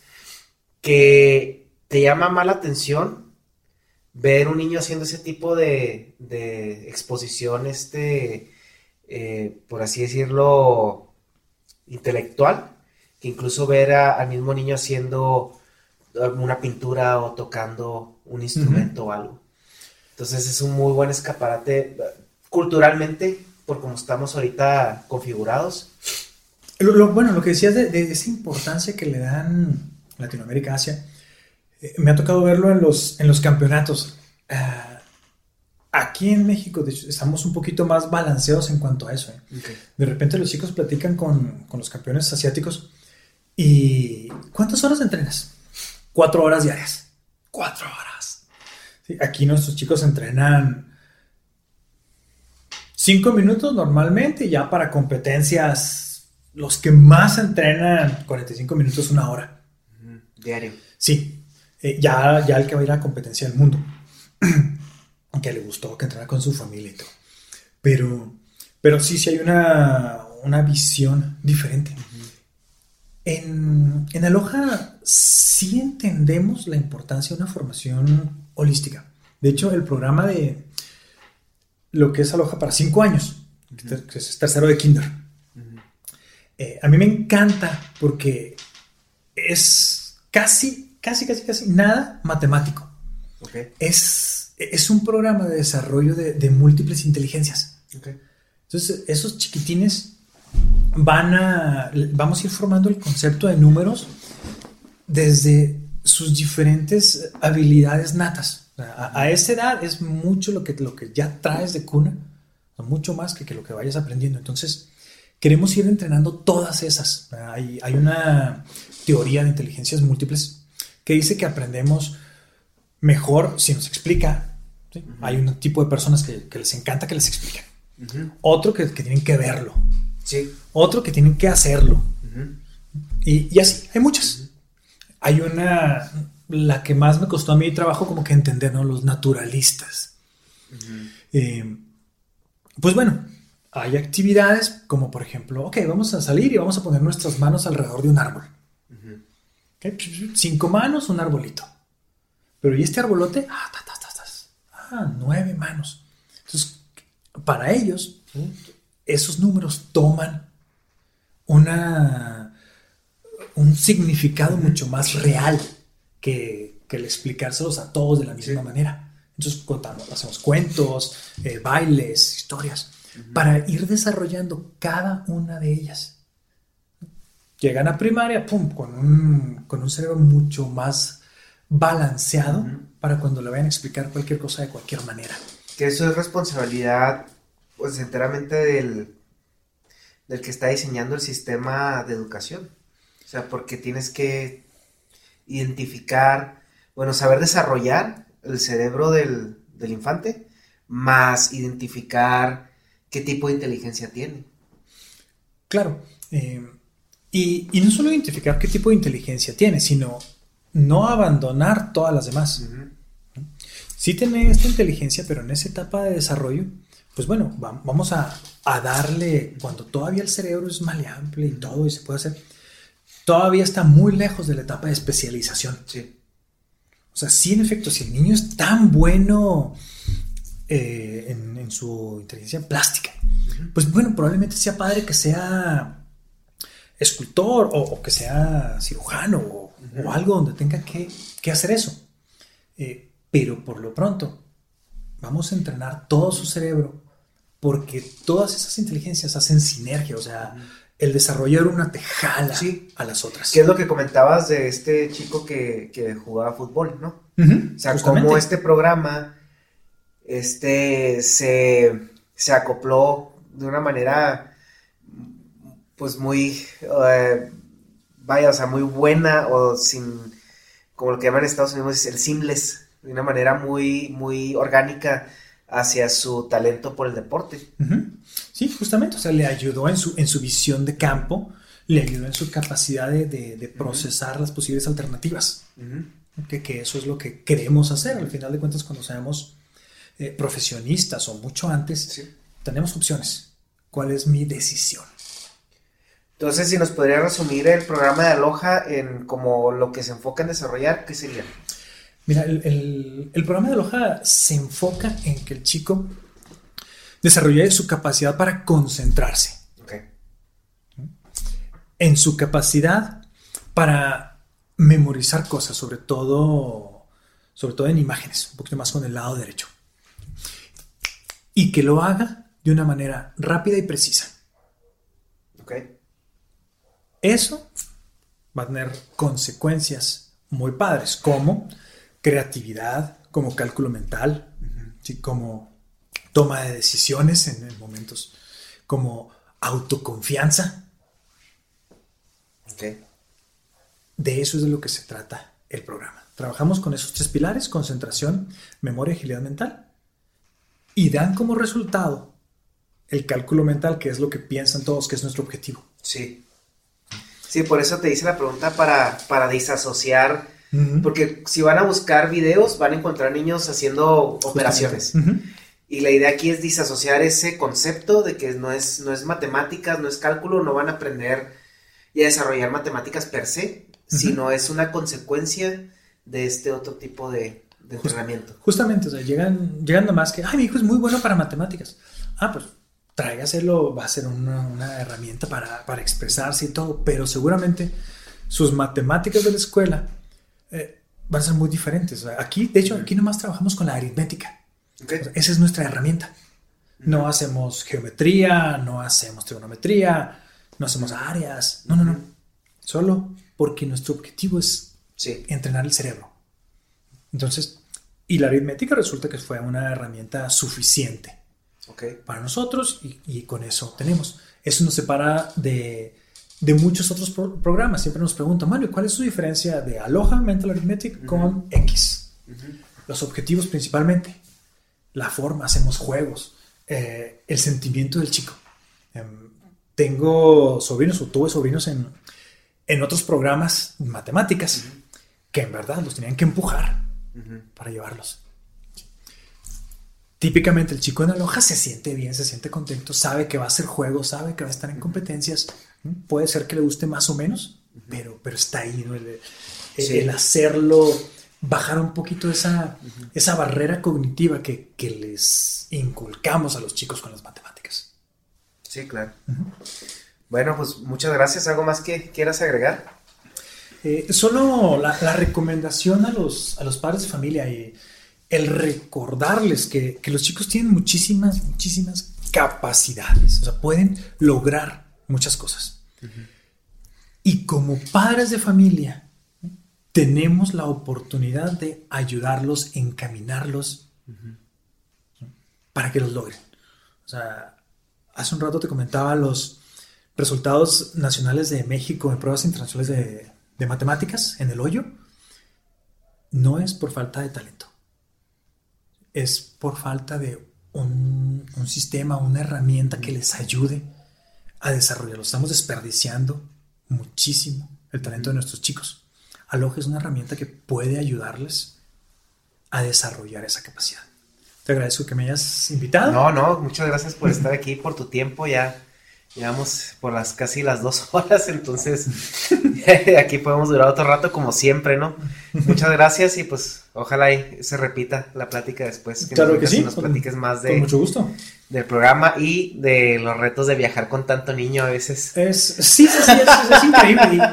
que te llama más la atención ver un niño haciendo ese tipo de, de exposición, este, eh, por así decirlo, intelectual, que incluso ver a- al mismo niño haciendo una pintura o tocando un instrumento o algo. Entonces es un muy buen escaparate culturalmente, por como estamos ahorita configurados. Lo- lo- bueno, lo que decías de, de esa importancia que le dan Latinoamérica, Asia, eh, me ha tocado verlo en los, en los campeonatos. Ah, aquí en México, de hecho, estamos un poquito más balanceados en cuanto a eso. ¿eh? De repente los chicos platican con, con los campeones asiáticos y ¿cuántas horas entrenas? Cuatro horas diarias. Cuatro horas. Sí, aquí nuestros chicos entrenan cinco minutos normalmente ya para competencias los que más entrenan 45 minutos, una hora. Diario. Sí, eh, ya, ya el que va a ir a la competencia del mundo, <clears throat> que le gustó, que entrenara con su familia y todo. Pero, pero sí, sí hay una, una visión diferente. En, en Aloha sí entendemos la importancia de una formación holística. De hecho, el programa de lo que es Aloha para cinco años, que es tercero de kinder, eh, a mí me encanta porque es casi, casi, casi, casi nada matemático. Es, es un programa de desarrollo de, de múltiples inteligencias. Entonces, esos chiquitines van a, vamos a ir formando el concepto de números desde sus diferentes habilidades natas. A, a esa edad es mucho lo que, lo que ya traes de cuna, mucho más que, que lo que vayas aprendiendo. Entonces, queremos ir entrenando todas esas. Hay, hay una teoría de inteligencias múltiples que dice que aprendemos mejor si nos explica. Hay un tipo de personas que, que les encanta que les expliquen. Otro que, que, tienen que verlo. Sí. Otro que tienen que hacerlo. y, y, así, hay muchas. Hay una, la que más me costó a mí trabajo como que entender, ¿no? Los naturalistas. eh, pues bueno, hay actividades como por ejemplo, ok, vamos a salir y vamos a poner nuestras manos alrededor de un árbol. Okay, cinco manos, un arbolito. Pero ¿y este arbolote? Ah, ta, ta, ta, ah, nueve manos. Entonces, para ellos, esos números toman una, un significado mucho más real que, que el explicárselos a todos de la misma sí. manera. Entonces contamos, hacemos cuentos, eh, bailes, historias, uh -huh. para ir desarrollando cada una de ellas. Llegan a primaria, pum, con un, con un cerebro mucho más balanceado uh -huh. para cuando le vayan a explicar cualquier cosa de cualquier manera. Que eso es responsabilidad, pues enteramente del, del que está diseñando el sistema de educación. O sea, porque tienes que identificar, bueno, saber desarrollar el cerebro del, del, infante, más identificar qué tipo de inteligencia tiene. Claro. Eh, y, y, no solo identificar qué tipo de inteligencia tiene, sino no abandonar todas las demás. Uh -huh. Sí tiene esta inteligencia, pero en esa etapa de desarrollo, pues bueno, vamos a, a darle, cuando todavía el cerebro es maleable y todo y se puede hacer, todavía está muy lejos de la etapa de especialización. Sí. O sea, sí, en efecto, si el niño es tan bueno eh, en, en, su inteligencia plástica, uh -huh. pues bueno, probablemente sea padre que sea escultor o, o que sea cirujano o, algo donde tenga que, que hacer eso. Eh, pero por lo pronto, vamos a entrenar todo su cerebro porque todas esas inteligencias hacen sinergia, o sea, el desarrollar una te jala sí. a las otras. ¿Qué es lo que comentabas de este chico que, que jugaba fútbol, no? Uh -huh, o sea, justamente. cómo este programa este, se, se, acopló de una manera pues muy, uh, vaya, o sea, muy buena o sin, como lo que llaman en Estados Unidos, el seamless, de una manera muy, muy orgánica hacia su talento por el deporte. Uh -huh. Sí, justamente, o sea, le ayudó en su, en su visión de campo, le ayudó en su capacidad de, de, de procesar uh -huh. las posibles alternativas. Uh -huh. que, que, eso es lo que queremos hacer. Al final de cuentas, cuando seamos eh, profesionistas o mucho antes, sí. tenemos opciones. ¿Cuál es mi decisión? Entonces, si nos podría resumir el programa de Aloha en como lo que se enfoca en desarrollar, ¿qué sería? Mira, el, el, el, programa de Aloha se enfoca en que el chico desarrolle su capacidad para concentrarse. Okay. En su capacidad para memorizar cosas, sobre todo, sobre todo en imágenes, un poquito más con el lado derecho. Y que lo haga de una manera rápida y precisa. Okay. Eso va a tener consecuencias muy padres, como creatividad, como cálculo mental, como toma de decisiones en, en, momentos, como autoconfianza. Okay. De eso es de lo que se trata el programa. Trabajamos con esos tres pilares, concentración, memoria, agilidad mental, y dan como resultado el cálculo mental, que es lo que piensan todos que es nuestro objetivo. Sí. Sí, por eso te hice la pregunta para, para disasociar Uh -huh. Porque si van a buscar videos, van a encontrar niños haciendo operaciones. Uh -huh. Y la idea aquí es disasociar ese concepto de que no es, no es matemáticas, no es cálculo, no van a aprender y a desarrollar matemáticas per se, uh -huh. sino es una consecuencia de este otro tipo de, de entrenamiento. Justamente, o sea, llegan, llegan nomás que, ay, mi hijo es muy bueno para matemáticas. Ah, pues tráigaselo, va a ser una, una herramienta para, para expresarse y todo, pero seguramente sus matemáticas de la escuela eh, van a ser muy diferentes. Aquí, de hecho, aquí nomás trabajamos con la aritmética. Okay. Esa es nuestra herramienta. No hacemos geometría, no hacemos trigonometría, no hacemos áreas. No, no, no. Solo porque nuestro objetivo es Sí. entrenar el cerebro. Entonces, y la aritmética resulta que fue una herramienta suficiente Ok. para nosotros y, y con eso tenemos. Eso nos separa de, de muchos otros pro- programas. Siempre nos preguntan, Mario, ¿cuál es su diferencia de Aloha Mental Arithmetic con X? Los objetivos principalmente, la forma, hacemos juegos, eh, el sentimiento del chico. Em, tengo sobrinos o tuve sobrinos en, en otros programas matemáticas que en verdad los tenían que empujar para llevarlos. Típicamente el chico en Aloha se siente bien, se siente contento, sabe que va a hacer juego, sabe que va a estar en competencias. Puede ser que le guste más o menos, pero, pero está ahí, ¿no? el, el- Sí. el hacerlo, bajar un poquito esa, esa barrera cognitiva que, que les inculcamos a los chicos con las matemáticas. Sí, claro. Bueno, pues muchas gracias. ¿Algo más que quieras agregar? Eh, solo la, la recomendación a los, a los padres de familia y el recordarles que, que los chicos tienen muchísimas, muchísimas capacidades, o sea, pueden lograr muchas cosas. Y como padres de familia, tenemos la oportunidad de ayudarlos, encaminarlos para que los logren. O sea, hace un rato te comentaba los resultados nacionales de México en pruebas internacionales de, de matemáticas en el hoyo. No es por falta de talento. Es por falta de un, un sistema, una herramienta que les ayude a desarrollarlo. Estamos desperdiciando muchísimo el talento de nuestros chicos. Aloha es una herramienta que puede ayudarles a desarrollar esa capacidad. Te agradezco que me hayas invitado. No, no, muchas gracias por estar aquí, por tu tiempo. Ya llevamos por las casi las dos <laughs> horas, entonces <laughs> aquí podemos durar otro rato como siempre, ¿no? Muchas gracias y pues ojalá y se repita la plática después. Que Claro nos, que sí. nos con- platiques más Con de, mucho gusto. del programa y de los retos de viajar con tanto niño a veces. Es, sí, sí, sí, es, es increíble.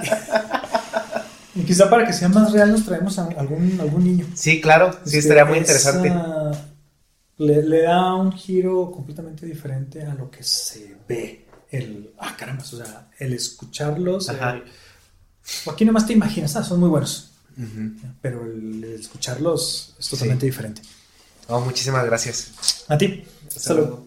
Y, y quizá para que sea más real nos traemos a algún, algún niño. Sí, claro, sí Este, estaría muy es, interesante. le, le da un giro completamente diferente a lo que se ve. El, ah, caramba, o sea, el escucharlos. Ajá. el- aquí nomás te imaginas, ah, son muy buenos. Pero el, el escucharlos es totalmente diferente. Oh, muchísimas gracias. A ti. Hasta luego.